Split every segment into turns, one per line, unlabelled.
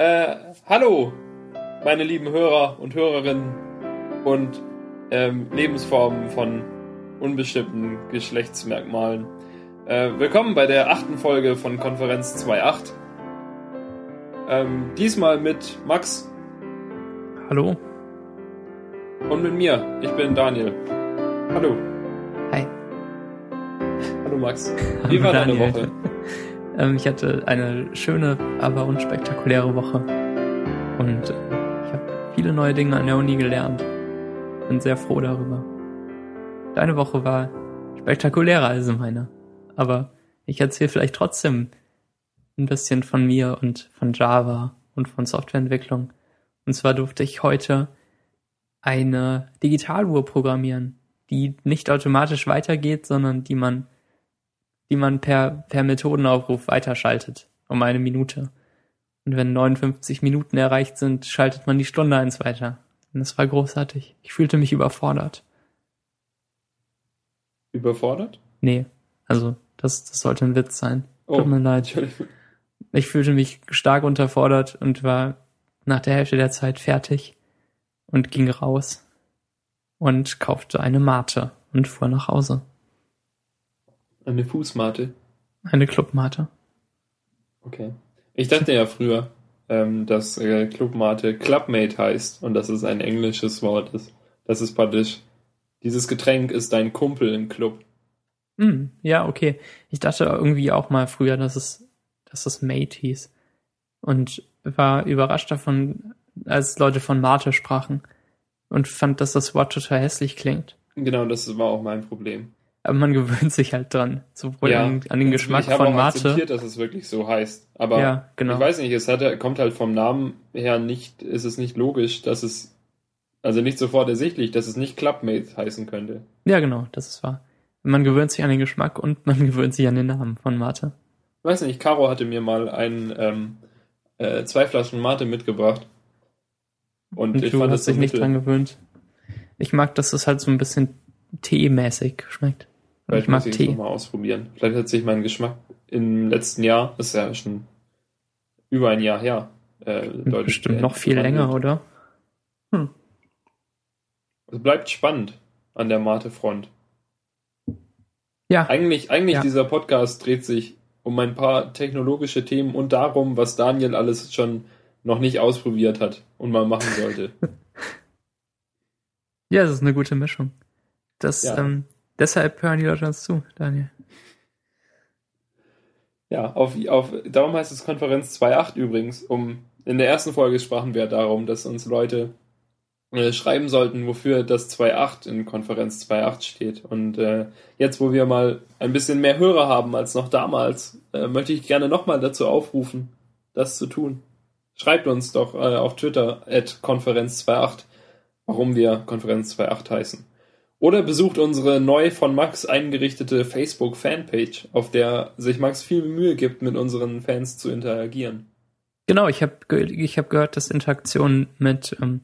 Äh, hallo, meine lieben Hörer und Hörerinnen und ähm, Lebensformen von unbestimmten Geschlechtsmerkmalen. Äh, willkommen bei der achten Folge von Konferenz 2.8. Ähm, diesmal mit Max.
Hallo.
Und mit mir. Ich bin Daniel. Hallo.
Hi.
Hallo Max. Wie war deine Woche?
Ähm, ich hatte eine schöne, aber unspektakuläre Woche. Und äh, ich habe viele neue Dinge an der Uni gelernt. Bin sehr froh darüber. Deine Woche war spektakulärer als meine. Aber ich erzähle vielleicht trotzdem ein bisschen von mir und von Java und von Softwareentwicklung. Und zwar durfte ich heute eine Digitaluhr programmieren, die nicht automatisch weitergeht, sondern die man die man per, per Methodenaufruf weiterschaltet um eine Minute. Und wenn 59 Minuten erreicht sind, schaltet man die Stunde eins weiter. Und das war großartig. Ich fühlte mich überfordert.
Überfordert?
Nee, also das, das sollte ein Witz sein. Oh, Tut mir leid. Ich fühlte mich stark unterfordert und war nach der Hälfte der Zeit fertig und ging raus und kaufte eine Mate und fuhr nach Hause.
Eine Fußmate?
Eine Clubmate.
Okay. Ich dachte ja früher, ähm, dass äh, Clubmate Clubmate heißt und dass es ein englisches Wort ist. Das ist praktisch, dieses Getränk ist dein Kumpel im Club.
Mm, ja, okay. Ich dachte irgendwie auch mal früher, dass es, dass es Mate hieß. Und war überrascht davon, als Leute von Mate sprachen. Und fand, dass das Wort total hässlich klingt.
Genau, das war auch mein Problem
aber man gewöhnt sich halt dran. Sowohl ja, an, an, den Geschmack ich von auch Mate. akzeptiert,
dass es wirklich so heißt. Aber
ja, genau.
ich weiß nicht, es hat, kommt halt vom Namen her nicht, ist es nicht logisch, dass es, also nicht sofort ersichtlich, dass es nicht Clubmate heißen könnte.
Ja, genau, das ist wahr. Man gewöhnt sich an den Geschmack und man gewöhnt sich an den Namen von Mate.
Ich weiß nicht, Caro hatte mir mal ein, ähm, äh, zwei Flaschen Mate mitgebracht.
Und, und ich du fand hast dich nicht dran gewöhnt. Ich mag, dass es halt so ein bisschen teemäßig schmeckt.
Vielleicht ich muss ich es nochmal ausprobieren. Vielleicht hat sich mein Geschmack im letzten Jahr, das ist ja schon über ein Jahr her,
äh, deutlich Bestimmt noch viel länger, oder?
Hm. Es bleibt spannend an der Mate-Front. Ja. Eigentlich, eigentlich ja. dieser Podcast dreht sich um ein paar technologische Themen und darum, was Daniel alles schon noch nicht ausprobiert hat und mal machen sollte.
ja, es ist eine gute Mischung. Das, ja. ähm, Deshalb hören die Leute uns zu, Daniel.
Ja, auf, auf, darum heißt es Konferenz 2.8 übrigens. Um, in der ersten Folge sprachen wir darum, dass uns Leute äh, schreiben sollten, wofür das 2.8 in Konferenz 2.8 steht. Und äh, jetzt, wo wir mal ein bisschen mehr Hörer haben als noch damals, äh, möchte ich gerne nochmal dazu aufrufen, das zu tun. Schreibt uns doch äh, auf Twitter at Konferenz 2.8, warum wir Konferenz 2.8 heißen. Oder besucht unsere neu von Max eingerichtete Facebook-Fanpage, auf der sich Max viel Mühe gibt, mit unseren Fans zu interagieren.
Genau, ich habe ich hab gehört, dass Interaktion mit, ähm,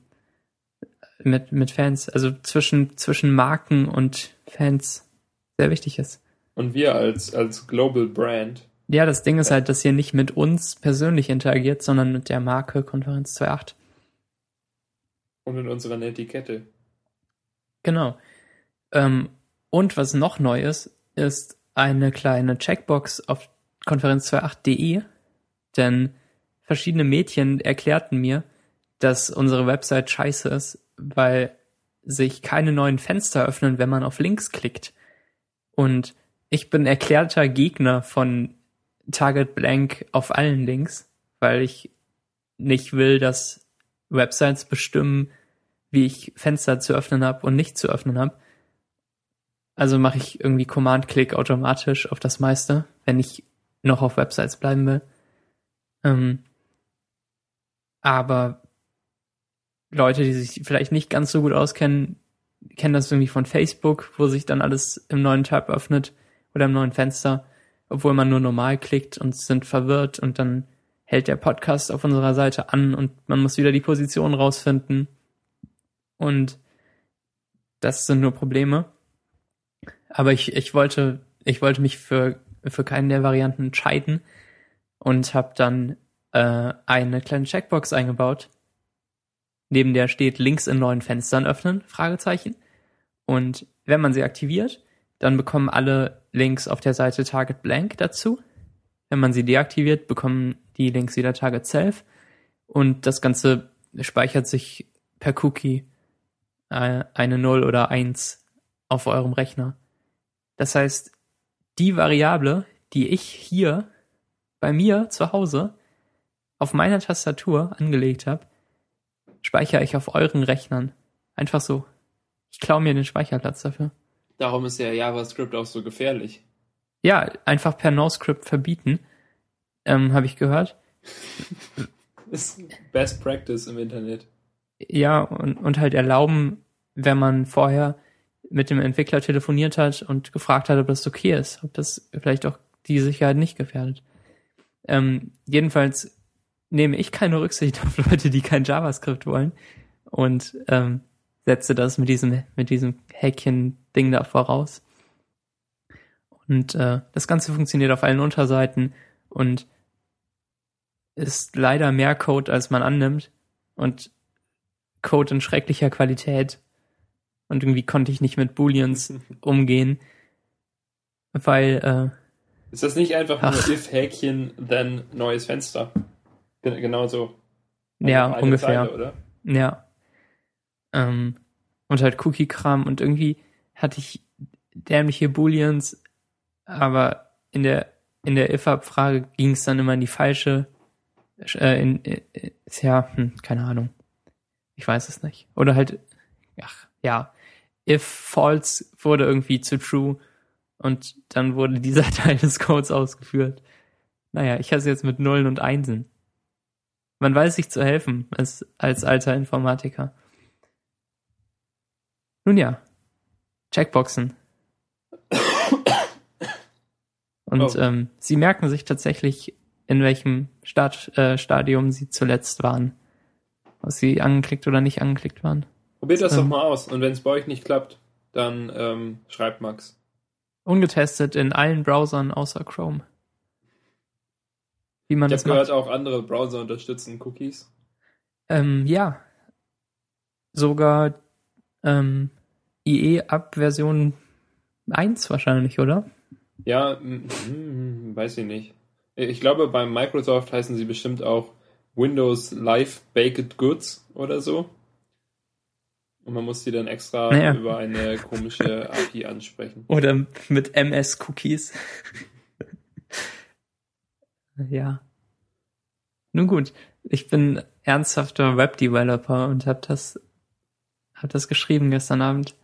mit, mit Fans, also zwischen, zwischen Marken und Fans sehr wichtig ist.
Und wir als, als Global Brand.
Ja, das Ding ist halt, dass ihr nicht mit uns persönlich interagiert, sondern mit der Marke Konferenz 2.8.
Und mit unserer Etikette.
Genau. Ähm, und was noch neu ist, ist eine kleine Checkbox auf konferenz28.de, denn verschiedene Mädchen erklärten mir, dass unsere Website scheiße ist, weil sich keine neuen Fenster öffnen, wenn man auf Links klickt. Und ich bin erklärter Gegner von Target Blank auf allen Links, weil ich nicht will, dass Websites bestimmen, wie ich Fenster zu öffnen habe und nicht zu öffnen habe. Also mache ich irgendwie Command-Click automatisch auf das meiste, wenn ich noch auf Websites bleiben will. Ähm, aber Leute, die sich vielleicht nicht ganz so gut auskennen, kennen das irgendwie von Facebook, wo sich dann alles im neuen Tab öffnet oder im neuen Fenster, obwohl man nur normal klickt und sind verwirrt und dann hält der Podcast auf unserer Seite an und man muss wieder die Position rausfinden. Und das sind nur Probleme. Aber ich, ich wollte, ich wollte mich für, für keinen der Varianten entscheiden und habe dann äh, eine kleine Checkbox eingebaut. Neben der steht links in neuen Fenstern öffnen, Fragezeichen. Und wenn man sie aktiviert, dann bekommen alle Links auf der Seite Target Blank dazu. Wenn man sie deaktiviert, bekommen die Links wieder Target Self. Und das Ganze speichert sich per Cookie äh, eine 0 oder 1 auf eurem Rechner. Das heißt, die Variable, die ich hier bei mir zu Hause auf meiner Tastatur angelegt habe, speichere ich auf euren Rechnern. Einfach so. Ich klaue mir den Speicherplatz dafür.
Darum ist ja JavaScript auch so gefährlich.
Ja, einfach per NoScript verbieten, ähm, habe ich gehört.
ist Best Practice im Internet.
Ja, und, und halt erlauben, wenn man vorher mit dem Entwickler telefoniert hat und gefragt hat, ob das okay ist, ob das vielleicht auch die Sicherheit nicht gefährdet. Ähm, jedenfalls nehme ich keine Rücksicht auf Leute, die kein JavaScript wollen und ähm, setze das mit diesem mit diesem Häkchen-Ding da voraus. Und äh, das Ganze funktioniert auf allen Unterseiten und ist leider mehr Code, als man annimmt und Code in schrecklicher Qualität und irgendwie konnte ich nicht mit Booleans umgehen, weil äh,
ist das nicht einfach nur if Häkchen then neues Fenster? Gen genau so.
Also ja, ungefähr. Zeile, oder? Ja. Ähm, und halt Cookie-Kram und irgendwie hatte ich dämliche Booleans, aber in der in der if-Abfrage ging es dann immer in die falsche äh, in, in, äh, ja, hm, keine Ahnung. Ich weiß es nicht. Oder halt, ach, ja, if false wurde irgendwie zu true und dann wurde dieser Teil des Codes ausgeführt. Naja, ich hasse jetzt mit Nullen und Einsen. Man weiß sich zu helfen als, als alter Informatiker. Nun ja, Checkboxen. Und oh. ähm, sie merken sich tatsächlich, in welchem Start, äh, Stadium sie zuletzt waren. Ob sie angeklickt oder nicht angeklickt waren.
Probiert das ähm, doch mal aus. Und wenn es bei euch nicht klappt, dann ähm, schreibt Max.
Ungetestet in allen Browsern außer Chrome.
Wie man ich habe gehört, auch andere Browser unterstützen Cookies.
Ähm, ja. Sogar ähm, IE ab Version 1 wahrscheinlich, oder?
Ja, hm, weiß ich nicht. Ich glaube, bei Microsoft heißen sie bestimmt auch Windows Live Baked Goods oder so. Und man muss die dann extra naja. über eine komische API ansprechen.
Oder mit MS-Cookies. ja. Nun gut, ich bin ernsthafter Web-Developer und habe das, hab das geschrieben gestern Abend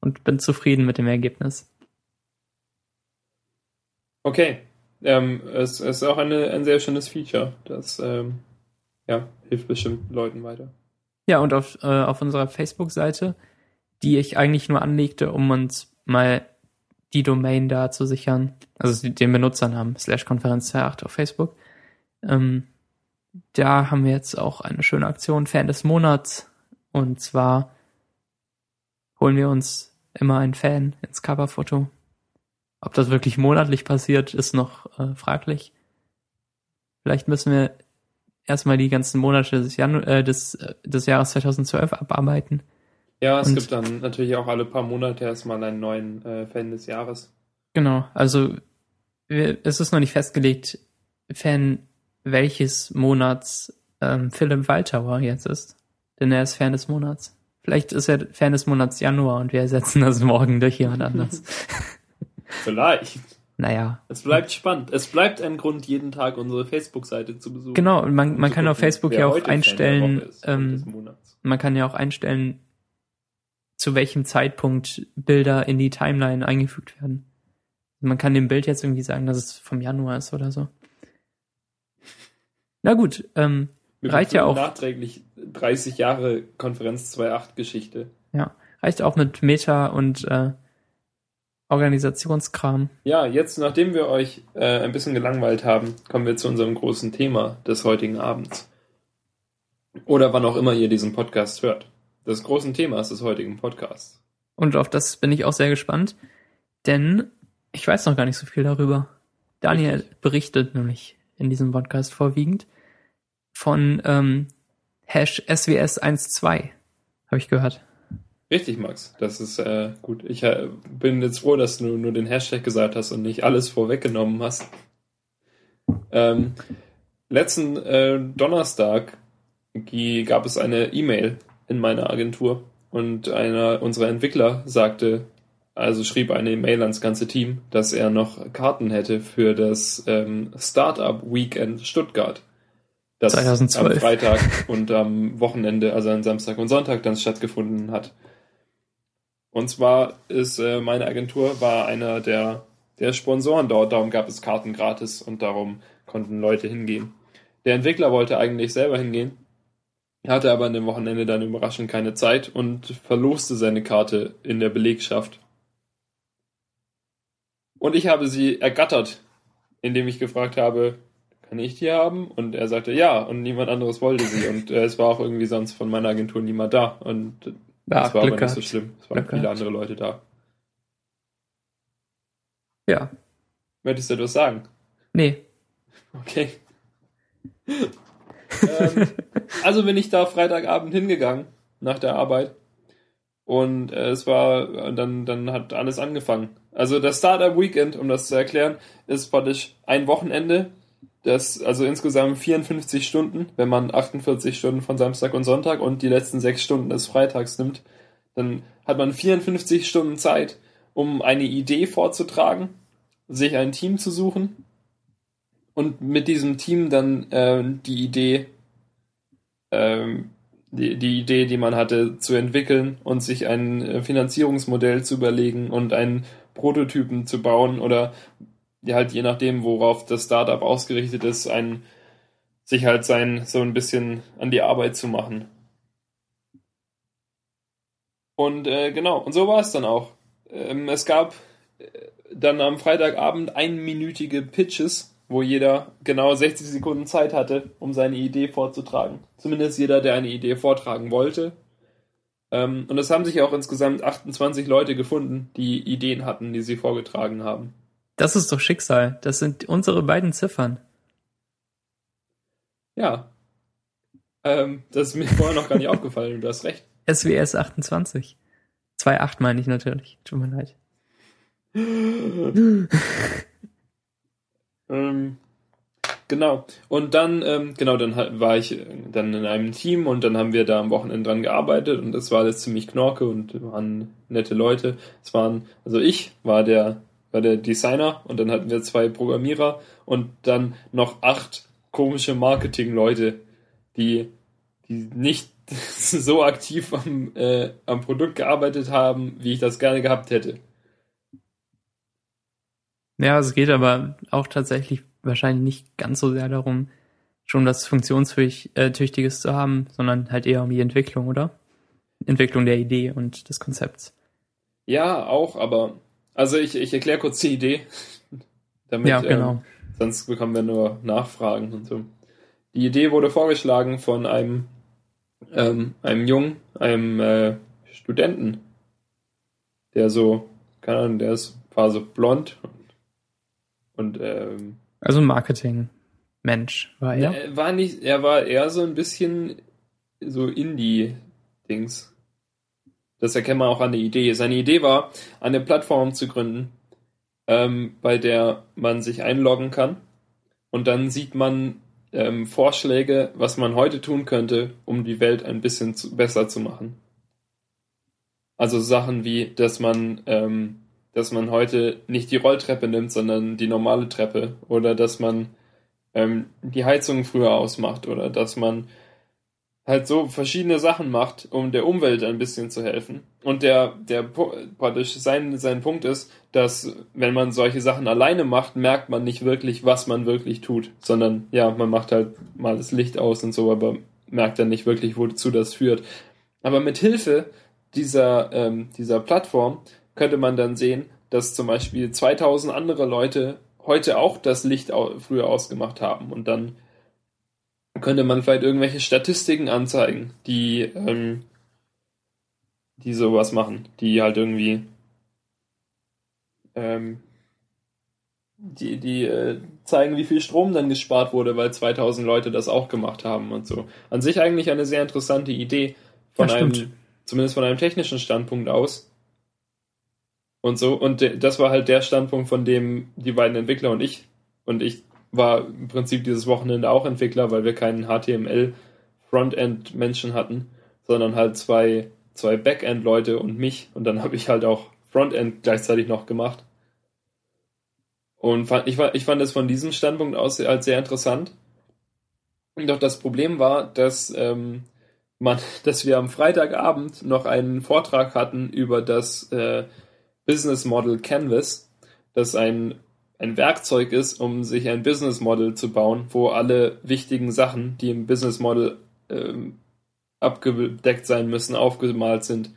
und bin zufrieden mit dem Ergebnis.
Okay, ähm, es, es, ist auch eine, ein sehr schönes Feature. Das ähm, ja, hilft bestimmt Leuten weiter.
Ja, und auf, äh, auf unserer Facebook-Seite, die ich eigentlich nur anlegte, um uns mal die Domain da zu sichern, also den Benutzernamen, slash Konferenz 28 auf Facebook. Ähm, da haben wir jetzt auch eine schöne Aktion, Fan des Monats. Und zwar holen wir uns immer einen Fan ins Coverfoto. Ob das wirklich monatlich passiert, ist noch äh, fraglich. Vielleicht müssen wir erstmal die ganzen Monate des, Janu äh, des, äh, des Jahres 2012 abarbeiten.
Ja, es Und, gibt dann natürlich auch alle paar Monate erstmal einen neuen äh, Fan des Jahres.
Genau, also wir, es ist noch nicht festgelegt, Fan welches Monats ähm, Philipp Waldauer jetzt ist. Denn er ist Fan des Monats. Vielleicht ist er Fan des Monats Januar und wir ersetzen das morgen durch jemand anders.
Vielleicht.
Naja.
Es bleibt spannend. Es bleibt ein Grund, jeden Tag unsere Facebook-Seite zu besuchen.
Genau, und man, man kann auf Facebook ja auch einstellen, ähm, man kann ja auch einstellen, zu welchem Zeitpunkt Bilder in die Timeline eingefügt werden. Man kann dem Bild jetzt irgendwie sagen, dass es vom Januar ist oder so. Na gut, ähm, reicht ja auch.
Nachträglich 30 Jahre Konferenz 2.8 Geschichte.
Ja, reicht auch mit Meta und äh, Organisationskram.
Ja, jetzt, nachdem wir euch äh, ein bisschen gelangweilt haben, kommen wir zu unserem großen Thema des heutigen Abends. Oder wann auch immer ihr diesen Podcast hört. Das große Thema ist des heutigen Podcasts.
Und auf das bin ich auch sehr gespannt, denn ich weiß noch gar nicht so viel darüber. Daniel Richtig. berichtet nämlich in diesem Podcast vorwiegend, von ähm, Hash SWS12, habe ich gehört.
Richtig, Max. Das ist äh, gut. Ich äh, bin jetzt froh, dass du nur den Hashtag gesagt hast und nicht alles vorweggenommen hast. Ähm, letzten äh, Donnerstag gab es eine E-Mail in meiner Agentur und einer unserer Entwickler sagte, also schrieb eine E-Mail ans ganze Team, dass er noch Karten hätte für das ähm, Startup Weekend Stuttgart. Das 2012. am Freitag und am Wochenende, also am Samstag und Sonntag dann stattgefunden hat. Und zwar ist äh, meine Agentur war einer der, der Sponsoren dort, darum gab es Karten gratis und darum konnten Leute hingehen. Der Entwickler wollte eigentlich selber hingehen, hatte aber an dem Wochenende dann überraschend keine Zeit und verloste seine Karte in der Belegschaft. Und ich habe sie ergattert, indem ich gefragt habe, kann ich die haben? Und er sagte ja und niemand anderes wollte sie. Und äh, es war auch irgendwie sonst von meiner Agentur niemand da. Und ja, das war Glück aber nicht so schlimm. Es waren Glück viele gehabt. andere Leute da.
Ja.
Möchtest du etwas sagen?
Nee.
Okay. ähm, also bin ich da Freitagabend hingegangen, nach der Arbeit. Und äh, es war, dann, dann hat alles angefangen. Also das Startup Weekend, um das zu erklären, ist praktisch ein Wochenende, das, also insgesamt 54 Stunden, wenn man 48 Stunden von Samstag und Sonntag und die letzten sechs Stunden des Freitags nimmt, dann hat man 54 Stunden Zeit, um eine Idee vorzutragen, sich ein Team zu suchen und mit diesem Team dann äh, die Idee, ähm, die, die Idee, die man hatte, zu entwickeln und sich ein äh, Finanzierungsmodell zu überlegen und einen Prototypen zu bauen oder halt je nachdem, worauf das Startup ausgerichtet ist, ein, sich halt sein, so ein bisschen an die Arbeit zu machen. Und äh, genau, und so war es dann auch. Ähm, es gab äh, dann am Freitagabend einminütige Pitches, wo jeder genau 60 Sekunden Zeit hatte, um seine Idee vorzutragen. Zumindest jeder, der eine Idee vortragen wollte. Ähm, und es haben sich auch insgesamt 28 Leute gefunden, die Ideen hatten, die sie vorgetragen haben.
Das ist doch Schicksal. Das sind unsere beiden Ziffern.
Ja. Ähm, das ist mir vorher noch gar nicht aufgefallen. Du hast recht.
SWS 28. 2.8 meine ich natürlich. Tut mir leid.
ähm, genau. Und dann, ähm, genau, dann war ich dann in einem Team und dann haben wir da am Wochenende dran gearbeitet und das war alles ziemlich knorke und waren nette Leute. Es waren, also ich war der war der Designer und dann hatten wir zwei Programmierer und dann noch acht komische Marketing-Leute, die, die nicht so aktiv am, äh, am Produkt gearbeitet haben, wie ich das gerne gehabt hätte.
Ja, es geht aber auch tatsächlich wahrscheinlich nicht ganz so sehr darum, schon was Funktionstüchtiges äh, zu haben, sondern halt eher um die Entwicklung, oder? Entwicklung der Idee und des Konzepts.
Ja, auch, aber also ich, ich erkläre kurz die Idee. damit, ja, genau. Ähm, sonst bekommen wir nur Nachfragen und so. Die Idee wurde vorgeschlagen von einem, ähm, einem Jungen, einem äh, Studenten, der so, keine Ahnung, der ist, war so blond und, und ähm,
also Marketing. Mensch war er?
er war nicht, er war eher so ein bisschen so Indie-Dings. Das erkennt man auch an der Idee. Seine Idee war, eine Plattform zu gründen, ähm, bei der man sich einloggen kann und dann sieht man ähm, Vorschläge, was man heute tun könnte, um die Welt ein bisschen zu, besser zu machen. Also Sachen wie, dass man, ähm, dass man heute nicht die Rolltreppe nimmt, sondern die normale Treppe oder dass man ähm, die Heizung früher ausmacht oder dass man halt so verschiedene Sachen macht, um der Umwelt ein bisschen zu helfen. Und der, der praktisch sein, sein Punkt ist, dass wenn man solche Sachen alleine macht, merkt man nicht wirklich, was man wirklich tut, sondern ja, man macht halt mal das Licht aus und so, aber merkt dann nicht wirklich, wozu das führt. Aber mit Hilfe dieser, ähm, dieser Plattform könnte man dann sehen, dass zum Beispiel 2000 andere Leute heute auch das Licht früher ausgemacht haben und dann könnte man vielleicht irgendwelche Statistiken anzeigen, die, ähm, die sowas machen, die halt irgendwie, ähm, die, die äh, zeigen, wie viel Strom dann gespart wurde, weil 2000 Leute das auch gemacht haben und so. An sich eigentlich eine sehr interessante Idee von
Ja,
einem, zumindest von einem technischen Standpunkt aus. Und so, und das war halt der Standpunkt, von dem die beiden Entwickler und ich, und ich war im Prinzip dieses Wochenende auch Entwickler, weil wir keinen HTML Frontend-Menschen hatten, sondern halt zwei, zwei Backend-Leute und mich. Und dann habe ich halt auch Frontend gleichzeitig noch gemacht. Und fand, ich, ich fand es von diesem Standpunkt aus als sehr interessant. Doch das Problem war, dass, ähm, man, dass wir am Freitagabend noch einen Vortrag hatten über das äh, Business Model Canvas, das ein, ein Werkzeug ist, um sich ein Business Model zu bauen, wo alle wichtigen Sachen, die im Business Model ähm, abgedeckt sein müssen, aufgemalt sind.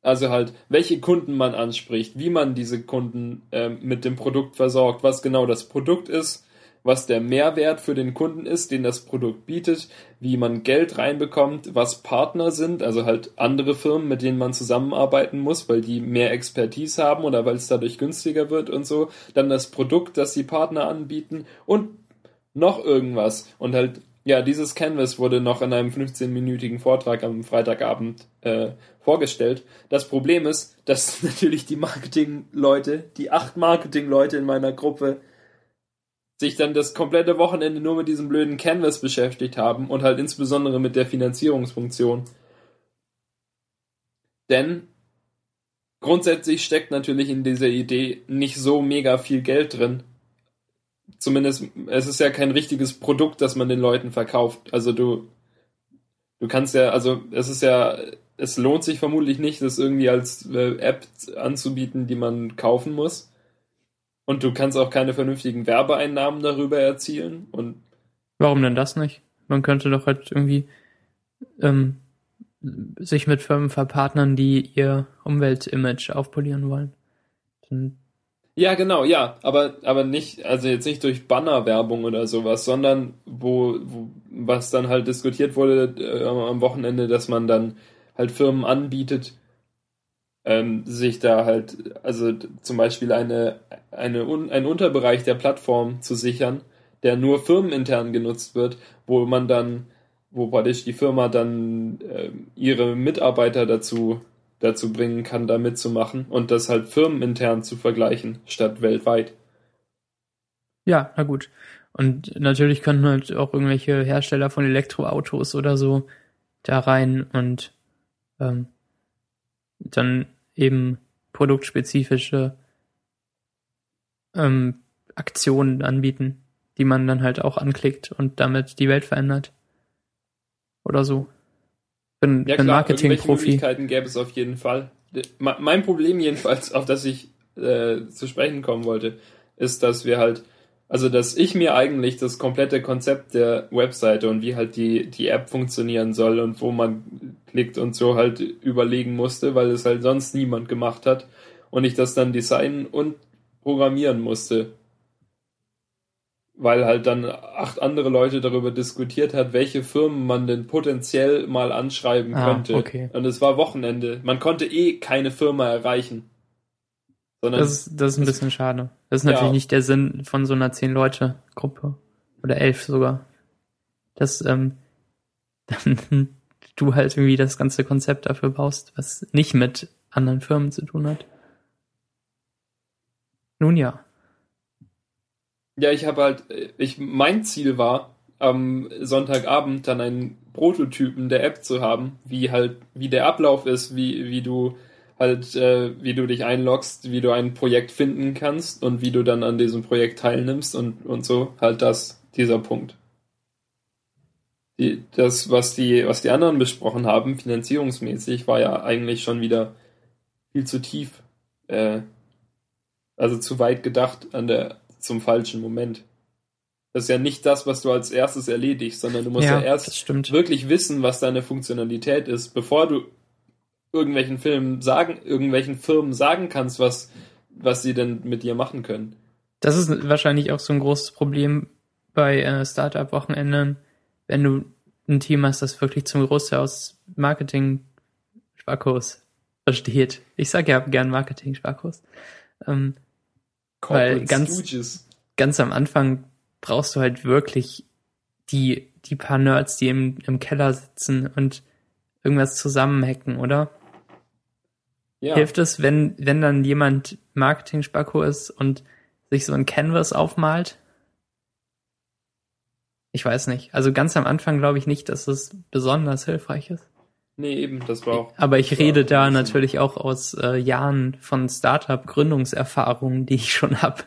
Also halt, welche Kunden man anspricht, wie man diese Kunden ähm, mit dem Produkt versorgt, was genau das Produkt ist, was der Mehrwert für den Kunden ist, den das Produkt bietet, wie man Geld reinbekommt, was Partner sind, also halt andere Firmen, mit denen man zusammenarbeiten muss, weil die mehr Expertise haben oder weil es dadurch günstiger wird und so. Dann das Produkt, das die Partner anbieten und noch irgendwas. Und halt, ja, dieses Canvas wurde noch in einem 15-minütigen Vortrag am Freitagabend äh, vorgestellt. Das Problem ist, dass natürlich die Marketingleute, die acht Marketingleute in meiner Gruppe, sich dann das komplette Wochenende nur mit diesem blöden Canvas beschäftigt haben und halt insbesondere mit der Finanzierungsfunktion. Denn grundsätzlich steckt natürlich in dieser Idee nicht so mega viel Geld drin. Zumindest, es ist ja kein richtiges Produkt, das man den Leuten verkauft. Also du, du kannst ja, also es ist ja, es lohnt sich vermutlich nicht, das irgendwie als äh, App anzubieten, die man kaufen muss. Und du kannst auch keine vernünftigen Werbeeinnahmen darüber erzielen. Und
Warum denn das nicht? Man könnte doch halt irgendwie ähm, sich mit Firmen verpartnern, die ihr Umweltimage aufpolieren wollen. Dann,
ja, genau, ja, aber, aber nicht, also jetzt nicht durch Bannerwerbung oder sowas, sondern wo, wo was dann halt diskutiert wurde äh, am Wochenende, dass man dann halt Firmen anbietet, ähm, sich da halt, also zum Beispiel eine, eine einen Unterbereich der Plattform zu sichern, der nur firmenintern genutzt wird, wo man dann, wo praktisch die Firma dann ähm, ihre Mitarbeiter dazu, dazu bringen kann, da mitzumachen und das halt firmenintern zu vergleichen, statt weltweit.
ja, na gut. Und natürlich könnten halt auch irgendwelche Hersteller von Elektroautos oder so da rein und ähm, dann eben produktspezifische ähm, Aktionen anbieten, die man dann halt auch anklickt und damit die Welt verändert. Oder so. Bin,
Ja
bin Marketing-Profi.
Möglichkeiten gäbe es auf jeden Fall. Mein Problem jedenfalls, auf das ich äh, zu sprechen kommen wollte, ist, dass wir halt, also dass ich mir eigentlich das komplette Konzept der Webseite und wie halt die, die App funktionieren soll und wo man klickt und so halt überlegen musste, weil es halt sonst niemand gemacht hat und ich das dann designen und programmieren musste. Weil halt dann acht andere Leute darüber diskutiert hat, welche Firmen man denn potenziell mal anschreiben
Ah,
könnte.
okay.
Und es war Wochenende. Man konnte eh keine Firma erreichen. Sondern
Das ist, das ist ein bisschen schade. Das ist
Ja.
natürlich nicht der Sinn von so einer zehn-Leute-Gruppe. Oder elf sogar. Dass ähm, dann du halt irgendwie das ganze Konzept dafür baust, was nicht mit anderen Firmen zu tun hat. Nun ja.
Ja, ich habe halt, ich, mein Ziel war, am Sonntagabend dann einen Prototypen der App zu haben, wie halt, wie der Ablauf ist, wie, wie du halt, äh, wie du dich einloggst, wie du ein Projekt finden kannst und wie du dann an diesem Projekt teilnimmst und, und so, halt das, dieser Punkt. Die, das, was die, was die anderen besprochen haben, finanzierungsmäßig, war ja eigentlich schon wieder viel zu tief, äh, also zu weit gedacht an der, zum falschen Moment. Das ist ja nicht das, was du als erstes erledigst, sondern du musst ja,
ja,
erst wirklich wissen, was deine Funktionalität ist, bevor du irgendwelchen Filmen sagen, irgendwelchen Firmen sagen kannst, was, was sie denn mit dir machen können.
Das ist wahrscheinlich auch so ein großes Problem bei äh, Startup-Wochenenden, wenn du ein Team hast, das wirklich zum Großteil aus Marketing-Schwachkurs besteht. Ich sage ja gern Marketing-Schwachkurs. Ähm, Weil ganz, ganz am Anfang brauchst du halt wirklich die, die paar Nerds, die im, im Keller sitzen und irgendwas zusammenhacken, oder? Ja. Hilft es, wenn, wenn dann jemand Marketing-Spacko ist und sich so ein Canvas aufmalt? Ich weiß nicht. Also ganz am Anfang glaube ich nicht, dass es besonders hilfreich ist.
Nee, eben, das war auch.
Aber ich rede da natürlich auch aus äh, Jahren von Startup-Gründungserfahrungen, die ich schon habe.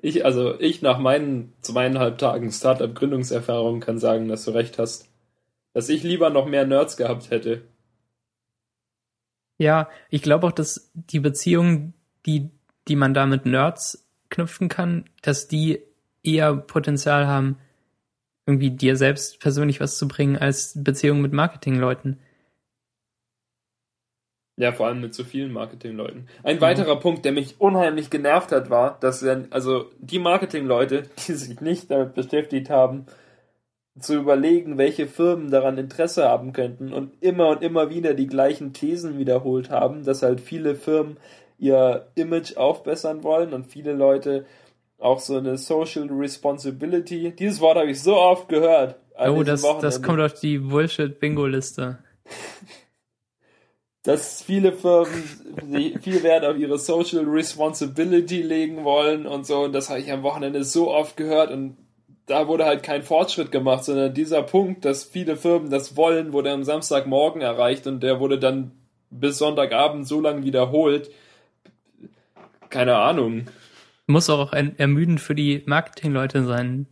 Ich, also ich nach meinen zweieinhalb Tagen Startup-Gründungserfahrung kann sagen, dass du recht hast. Dass ich lieber noch mehr Nerds gehabt hätte.
Ja, ich glaube auch, dass die Beziehungen, die, die man da mit Nerds knüpfen kann, dass die eher Potenzial haben, irgendwie dir selbst persönlich was zu bringen, als Beziehungen mit Marketingleuten.
Ja, vor allem mit so vielen Marketingleuten. Ein mhm. weiterer Punkt, der mich unheimlich genervt hat, war, dass wenn, also die Marketingleute, die sich nicht damit beschäftigt haben, zu überlegen, welche Firmen daran Interesse haben könnten und immer und immer wieder die gleichen Thesen wiederholt haben, dass halt viele Firmen ihr Image aufbessern wollen und viele Leute auch so eine Social Responsibility. Dieses Wort habe ich so oft gehört.
Oh, das, das kommt auf die Bullshit-Bingo-Liste.
dass viele Firmen viel Wert auf ihre Social Responsibility legen wollen und so. Und das habe ich am Wochenende so oft gehört und da wurde halt kein Fortschritt gemacht, sondern dieser Punkt, dass viele Firmen das wollen, wurde am Samstagmorgen erreicht und der wurde dann bis Sonntagabend so lange wiederholt. Keine Ahnung.
Muss auch ermüdend für die Marketingleute sein,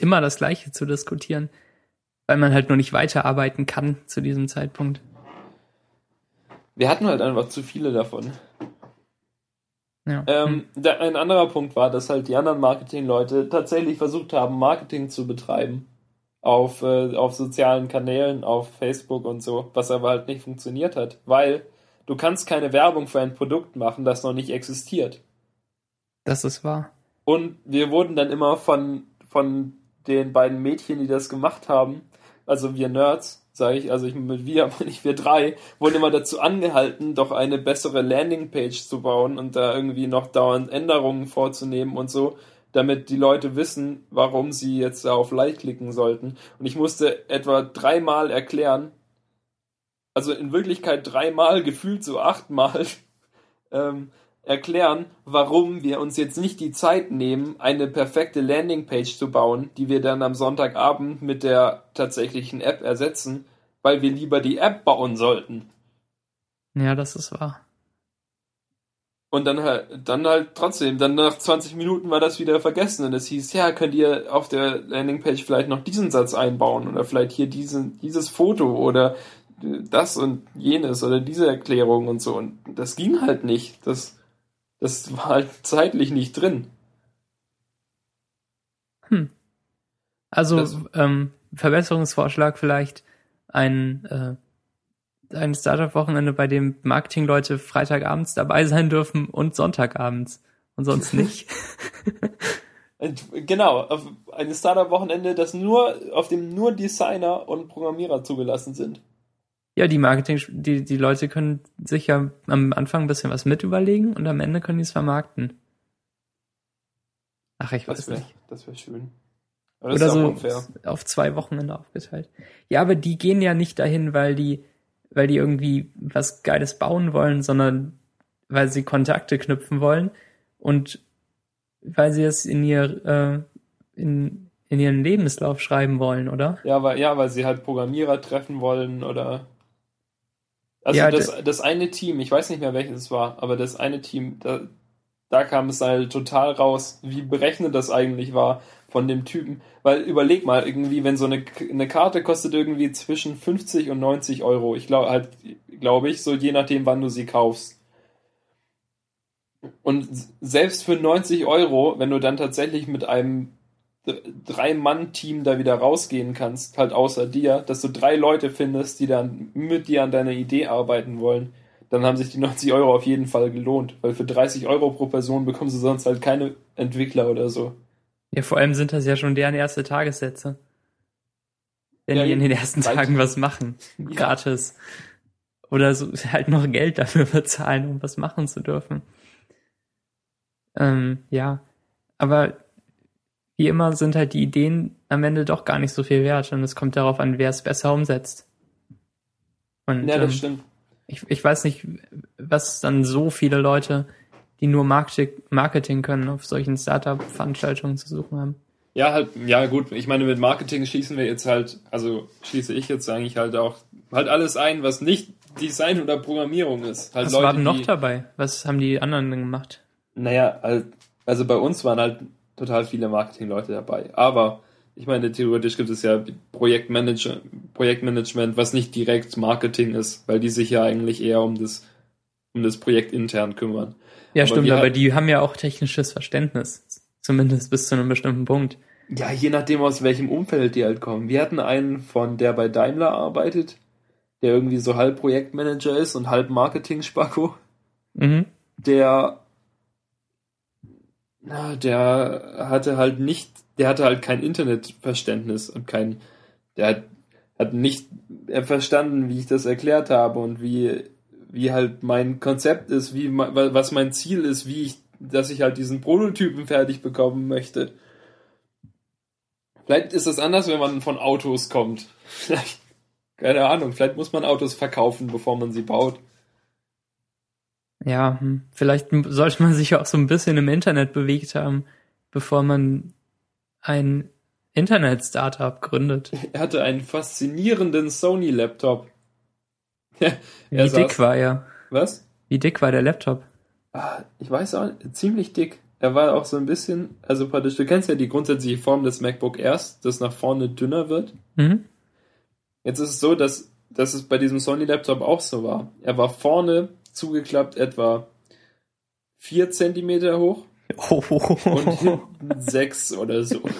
immer das Gleiche zu diskutieren, weil man halt nur nicht weiterarbeiten kann zu diesem Zeitpunkt.
Wir hatten halt einfach zu viele davon. Ja. Ähm, hm. der, ein anderer Punkt war, dass halt die anderen Marketingleute tatsächlich versucht haben, Marketing zu betreiben. Auf, äh, auf sozialen Kanälen, auf Facebook und so, was aber halt nicht funktioniert hat, weil du kannst keine Werbung für ein Produkt machen, das noch nicht existiert.
Das ist wahr.
Und wir wurden dann immer von, von den beiden Mädchen, die das gemacht haben, also wir Nerds, sage ich, also ich mit wir, meine ich wir drei, wurden immer dazu angehalten, doch eine bessere Landingpage zu bauen und da irgendwie noch dauernd Änderungen vorzunehmen und so, damit die Leute wissen, warum sie jetzt auf Like klicken sollten. Und ich musste etwa dreimal erklären, also in Wirklichkeit dreimal, gefühlt so achtmal, ähm, erklären, warum wir uns jetzt nicht die Zeit nehmen, eine perfekte Landingpage zu bauen, die wir dann am Sonntagabend mit der tatsächlichen App ersetzen, weil wir lieber die App bauen sollten.
Ja, das ist wahr.
Und dann halt, dann halt trotzdem, dann nach 20 Minuten war das wieder vergessen und es hieß, ja, könnt ihr auf der Landingpage vielleicht noch diesen Satz einbauen oder vielleicht hier diesen, dieses Foto oder das und jenes oder diese Erklärung und so. Und das ging halt nicht. Das, das war halt zeitlich nicht drin.
Hm. Also ähm, Verbesserungsvorschlag vielleicht ein, äh, ein Startup-Wochenende, bei dem Marketingleute Freitagabends dabei sein dürfen und Sonntagabends und sonst nicht.
genau, ein Startup-Wochenende, das nur, auf dem nur Designer und Programmierer zugelassen sind.
Ja, die Marketing, die, die Leute können sich ja am Anfang ein bisschen was mit überlegen und am Ende können die es vermarkten. Ach, ich weiß
das wär,
nicht.
Das wäre schön.
Aber Oder so unfair. auf zwei Wochenende aufgeteilt. Ja, aber die gehen ja nicht dahin, weil die, weil die irgendwie was Geiles bauen wollen, sondern weil sie Kontakte knüpfen wollen und weil sie es in ihr, äh, in, in ihren Lebenslauf schreiben wollen, oder?
Ja, weil, ja, weil sie halt Programmierer treffen wollen oder also ja, das, das eine Team, ich weiß nicht mehr welches es war, aber das eine Team, da, da kam es halt total raus, wie berechnet das eigentlich war von dem Typen. Weil überleg mal, irgendwie, wenn so eine, eine Karte kostet irgendwie zwischen 50 und 90 Euro. Ich glaube halt, glaube ich, so je nachdem, wann du sie kaufst. Und selbst für 90 Euro, wenn du dann tatsächlich mit einem Drei-Mann-Team da wieder rausgehen kannst, halt außer dir, dass du drei Leute findest, die dann mit dir an deiner Idee arbeiten wollen, dann haben sich die 90 Euro auf jeden Fall gelohnt, weil für 30 Euro pro Person bekommst du sonst halt keine Entwickler oder so.
Ja, vor allem sind das ja schon deren erste Tagessätze. Wenn ja, die in den ersten Tagen was machen. Gratis. Ja. Oder so halt noch Geld dafür bezahlen, um was machen zu dürfen. Ähm, ja, aber wie immer sind halt die Ideen am Ende doch gar nicht so viel wert und es kommt darauf an, wer es besser umsetzt. Und,
Ja, das
ähm,
stimmt.
ich, ich weiß nicht, was dann so viele Leute, die nur Marketing, Marketing können, auf solchen Startup-Veranstaltungen zu suchen haben.
Ja, halt, ja gut, ich meine, mit Marketing schließen wir jetzt halt, also schließe ich jetzt eigentlich halt auch halt alles ein, was nicht Design oder Programmierung ist. Halt
Was
Leute,
war denn noch
die,
dabei? Was haben die anderen denn gemacht?
Naja, al- also bei uns waren halt total viele Marketingleute dabei. Aber ich meine, theoretisch gibt es ja Projektmanager, Projektmanagement, was nicht direkt Marketing ist, weil die sich ja eigentlich eher um das, um das Projekt intern kümmern.
Ja,
Aber
stimmt, aber die haben ja auch technisches Verständnis. Zumindest bis zu einem bestimmten Punkt.
Ja, je nachdem, aus welchem Umfeld die halt kommen. Wir hatten einen von, der bei Daimler arbeitet, der irgendwie so halb Projektmanager ist und halb Marketing-Spacko.
Mhm.
der na, der hatte halt nicht, der hatte halt kein Internetverständnis und kein, der hat, hat nicht verstanden, wie ich das erklärt habe und wie, wie halt mein Konzept ist, wie, was mein Ziel ist, wie ich, dass ich halt diesen Prototypen fertig bekommen möchte. Vielleicht ist es anders, wenn man von Autos kommt. Vielleicht, keine Ahnung, vielleicht muss man Autos verkaufen, bevor man sie baut.
Ja, hm. vielleicht sollte man sich auch so ein bisschen im Internet bewegt haben, bevor man ein Internet-Startup gründet.
Er hatte einen faszinierenden Sony-Laptop.
Wie
Er
dick
saß-
war er?
Was?
Wie dick war der Laptop?
Ah, ich weiß auch, ziemlich dick. Er war auch so ein bisschen, also praktisch, du kennst ja die grundsätzliche Form des MacBook Airs, das nach vorne dünner wird.
Mhm.
Jetzt ist es so, dass, dass es bei diesem Sony-Laptop auch so war. Er war vorne zugeklappt etwa vier Zentimeter hoch und hinten sechs oder so.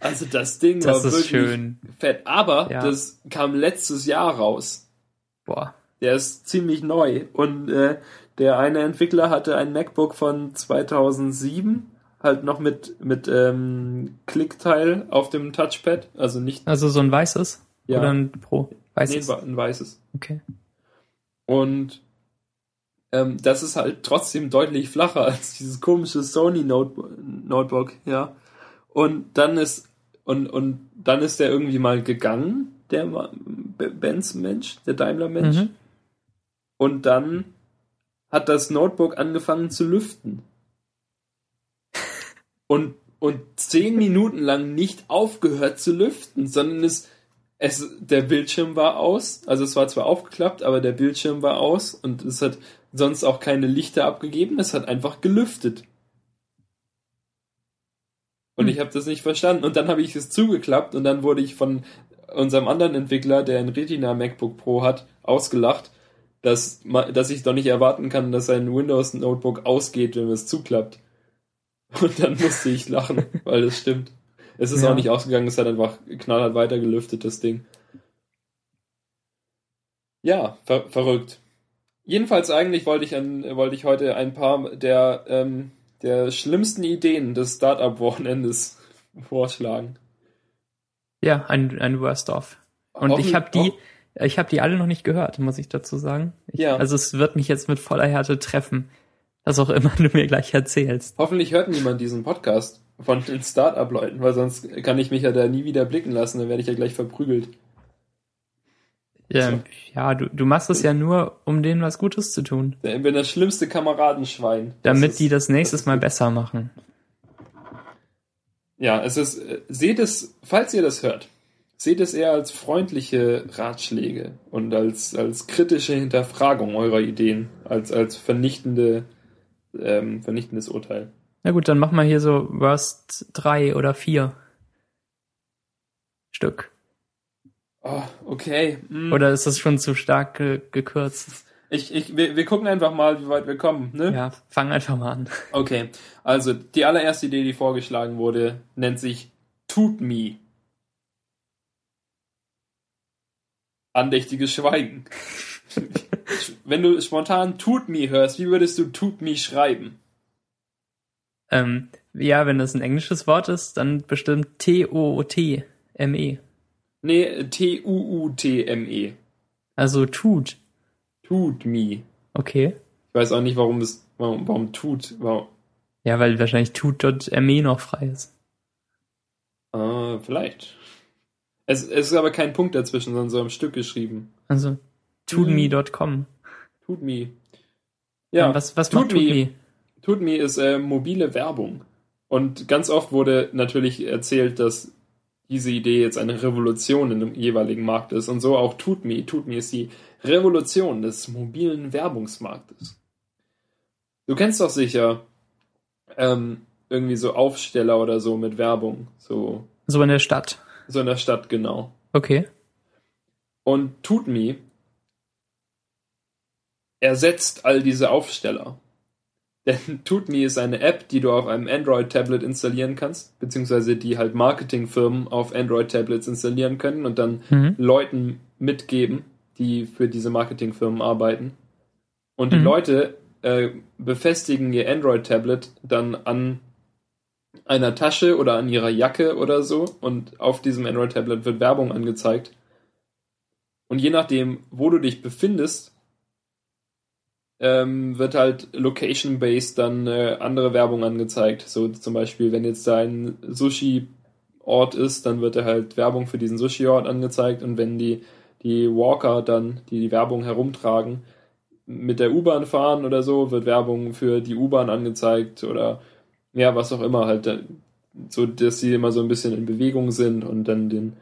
Also das Ding
Das
war
ist
wirklich
schön.
fett. Aber
Ja.
das kam letztes Jahr raus.
Boah.
Der ist ziemlich neu. Und äh, der eine Entwickler hatte ein MacBook von 2007, halt noch mit, mit ähm, Klickteil auf dem Touchpad. Also nicht
Also so ein weißes?
Ja.
Oder ein Pro?
nee,
Weißes?
ein weißes.
Okay.
Und ähm, das ist halt trotzdem deutlich flacher als dieses komische Sony Note Notebook, ja. Und dann ist und und dann ist der irgendwie mal gegangen, der Benz Mensch, der Daimler Mensch.
Mhm.
Und dann hat das Notebook angefangen zu lüften. Und, und zehn Minuten lang nicht aufgehört zu lüften, sondern es, es, der Bildschirm war aus. Also es war zwar aufgeklappt, aber der Bildschirm war aus und es hat sonst auch keine Lichter abgegeben. Es hat einfach gelüftet. Und
Hm.
ich habe das nicht verstanden. Und dann habe ich es zugeklappt und dann wurde ich von unserem anderen Entwickler, der ein Retina MacBook Pro hat, ausgelacht, dass, dass ich doch nicht erwarten kann, dass ein Windows Notebook ausgeht, wenn es zuklappt. Und dann musste ich lachen, weil das stimmt. Es ist
Ja.
auch nicht ausgegangen, es hat einfach knallhart weiter gelüftet, das Ding. Ja, ver verrückt. Jedenfalls eigentlich wollte ich an, wollte ich heute ein paar der, ähm, der schlimmsten Ideen des Startup-Wochenendes vorschlagen.
Ja, ein, ein Worst-of. Und ich habe die, ich habe die alle noch nicht gehört, muss ich dazu sagen. Ich,
Ja.
Also es wird mich jetzt mit voller Härte treffen. Was auch immer du mir gleich erzählst.
Hoffentlich hört niemand diesen Podcast von den Startup-Leuten, weil sonst kann ich mich ja da nie wieder blicken lassen, dann werde ich ja gleich verprügelt.
Ja,
So.
ja du, du machst es ja nur, um denen was Gutes zu tun.
Ich bin das schlimmste Kameradenschwein.
Damit
Das
die
ist-
das nächstes Mal besser machen.
Ja, es ist, seht es, falls ihr das hört, seht es eher als freundliche Ratschläge und als, als kritische Hinterfragung eurer Ideen, als, als vernichtende, ähm, vernichtendes Urteil.
Na gut, dann mach mal hier so Worst 3 oder 4 Stück.
Oh, okay. hm.
Oder ist das schon zu stark ge gekürzt?
Ich, ich, wir, wir gucken einfach mal, wie weit wir kommen, ne?
Ja, fang einfach mal an.
Okay, also die allererste Idee, die vorgeschlagen wurde, nennt sich Tut Me. Andächtiges Schweigen. Wenn du spontan Tut Me hörst, wie würdest du Tut Me schreiben?
Ähm, ja, wenn das ein englisches Wort ist, dann bestimmt T-O-O-T-M-E.
Nee, T-U-U-T-M-E.
Also tut.
Tut Me.
Okay.
Ich weiß auch nicht, warum es, warum, warum tut. Warum,
Ja, weil wahrscheinlich tut.me noch frei ist.
äh, vielleicht. Es, es ist aber kein Punkt dazwischen, sondern so am Stück geschrieben.
Also toodme.com.
Tut me. Ja,
was, was
Tut
macht Toodme?
Me. Tut Me ist äh, mobile Werbung. Und ganz oft wurde natürlich erzählt, dass diese Idee jetzt eine Revolution in dem jeweiligen Markt ist. Und so auch Tut Me. Tut Me ist die Revolution des mobilen Werbungsmarktes. Du kennst doch sicher ähm, irgendwie so Aufsteller oder so mit Werbung. So,
So in der Stadt.
so in der Stadt, genau.
Okay.
Und TootMe ersetzt all diese Aufsteller. Denn TootMe ist eine App, die du auf einem Android-Tablet installieren kannst, beziehungsweise die halt Marketingfirmen auf Android-Tablets installieren können und dann
Mhm.
Leuten mitgeben, die für diese Marketingfirmen arbeiten. Und die
Mhm.
Leute äh, befestigen ihr Android-Tablet dann an einer Tasche oder an ihrer Jacke oder so und auf diesem Android-Tablet wird Werbung angezeigt. Und je nachdem, wo du dich befindest, ähm, wird halt location-based dann äh, andere Werbung angezeigt. So zum Beispiel, wenn jetzt da ein Sushi-Ort ist, dann wird da halt Werbung für diesen Sushi-Ort angezeigt und wenn die, die Walker dann, die die Werbung herumtragen, mit der U-Bahn fahren oder so, wird Werbung für die U-Bahn angezeigt oder ja, was auch immer halt, so dass sie immer so ein bisschen in Bewegung sind und dann den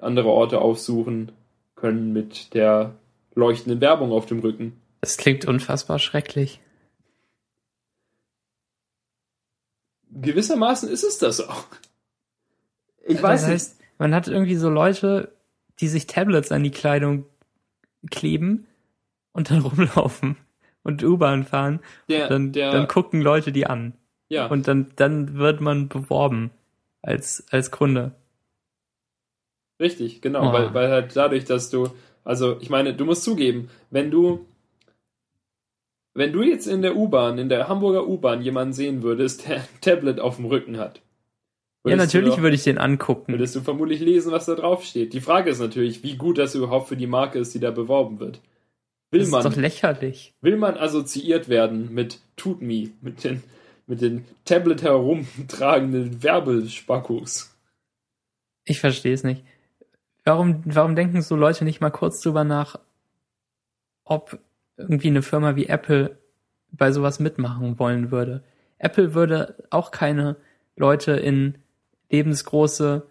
andere Orte aufsuchen können mit der leuchtenden Werbung auf dem Rücken.
Das klingt unfassbar schrecklich.
Gewissermaßen ist es das auch. Ich
Das
weiß nicht.
heißt, man hat irgendwie so Leute, die sich Tablets an die Kleidung kleben und dann rumlaufen und U-Bahn fahren.
Der,
Dann,
der,
dann gucken Leute die an.
ja,
Und dann, dann wird man beworben als, als Kunde.
richtig, genau,
Oh.
weil, weil halt dadurch, dass du, also ich meine, du musst zugeben, wenn du, wenn du jetzt in der U-Bahn, in der Hamburger U-Bahn jemanden sehen würdest, der ein Tablet auf dem Rücken hat.
Ja, natürlich
doch-
würde ich den angucken.
würdest du vermutlich lesen, was da drauf steht. Die Frage ist natürlich, wie gut das überhaupt für die Marke ist, die da beworben wird. Will
Das
man,
ist doch lächerlich.
will man assoziiert werden mit TootMe, mit den, mit den Tablet herumtragenden Werbespackos?
Ich verstehe es nicht. Warum, warum denken so Leute nicht mal kurz drüber nach, ob irgendwie eine Firma wie Apple bei sowas mitmachen wollen würde? Apple würde auch keine Leute in lebensgroße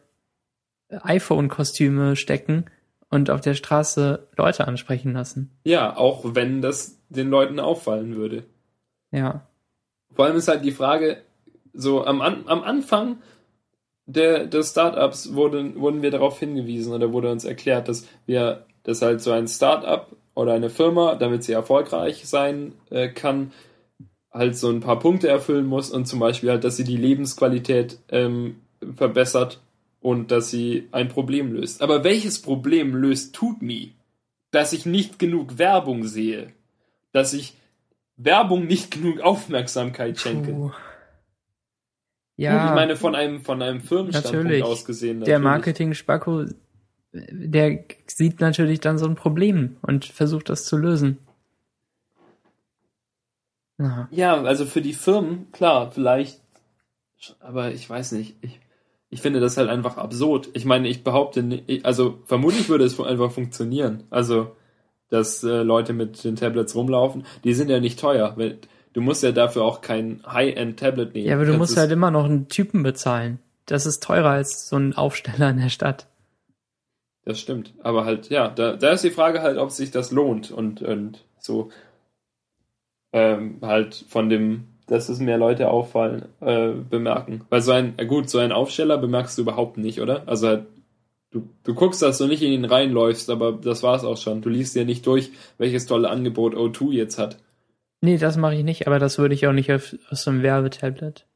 iPhone-Kostüme stecken und auf der Straße Leute ansprechen lassen.
Ja, auch wenn das den Leuten auffallen würde.
Ja.
Vor allem ist halt die Frage, so am, am Anfang der, des Startups wurden, wurden wir darauf hingewiesen oder wurde uns erklärt, dass wir, dass halt so ein Startup oder eine Firma, damit sie erfolgreich sein äh, kann, halt so ein paar Punkte erfüllen muss und zum Beispiel halt, dass sie die Lebensqualität ähm, verbessert und dass sie ein Problem löst. Aber welches Problem löst TootMe? Dass ich nicht genug Werbung sehe. Dass ich Werbung nicht genug Aufmerksamkeit schenke.
Puh.
Gut,
Ja,
ich meine, von einem, von einem Firmenstandpunkt
Natürlich.
aus gesehen.
der
natürlich.
Marketing-Spacko, der sieht natürlich dann so ein Problem und versucht das zu lösen. Ja.
Ja, also für die Firmen, klar, vielleicht, aber ich weiß nicht. Ich, ich finde das halt einfach absurd. Ich meine, ich behaupte, nicht- also vermutlich würde es einfach funktionieren. Also, dass äh, Leute mit den Tablets rumlaufen, die sind ja nicht teuer. Du musst ja dafür auch kein High-End-Tablet nehmen.
Ja, aber du
kannst
musst halt immer noch einen Typen bezahlen. Das ist teurer als so ein Aufsteller in der Stadt.
Das stimmt. Aber halt, ja, da, da ist die Frage halt, ob sich das lohnt und, und so ähm, halt von dem, dass es mehr Leute auffallen, äh, bemerken. Weil so ein, äh, gut, so ein Aufsteller bemerkst du überhaupt nicht, oder? Also halt, du, du guckst, dass du nicht in ihn reinläufst, aber das war's auch schon. Du liest dir nicht durch, welches tolle Angebot O2 jetzt hat.
Nee, das mache ich nicht, aber das würde ich auch nicht auf, auf so einem Werbetablet.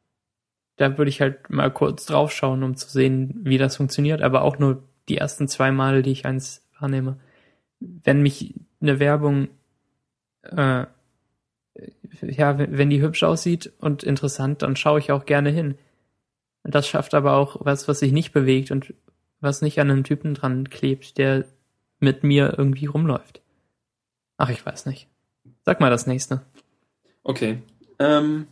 Da würde ich halt mal kurz draufschauen, um zu sehen, wie das funktioniert, aber auch nur die ersten zwei Male, die ich eins wahrnehme. Wenn mich eine Werbung, äh, ja, wenn die hübsch aussieht und interessant, dann schaue ich auch gerne hin. Das schafft aber auch was, was sich nicht bewegt und was nicht an einem Typen dran klebt, der mit mir irgendwie rumläuft. Ach, ich weiß nicht. Sag mal das nächste.
Okay. Ähm,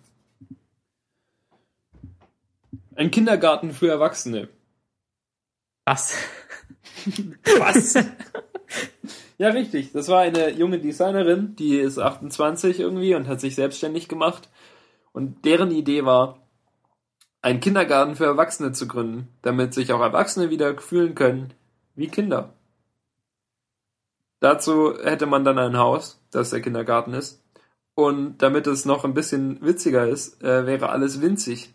ein Kindergarten für Erwachsene.
Was?
Was? ja, richtig. Das war eine junge Designerin, die ist 28 irgendwie und hat sich selbstständig gemacht. Und deren Idee war, einen Kindergarten für Erwachsene zu gründen, damit sich auch Erwachsene wieder fühlen können wie Kinder. Dazu hätte man dann ein Haus, das der Kindergarten ist. Und damit es noch ein bisschen witziger ist, äh, wäre alles winzig.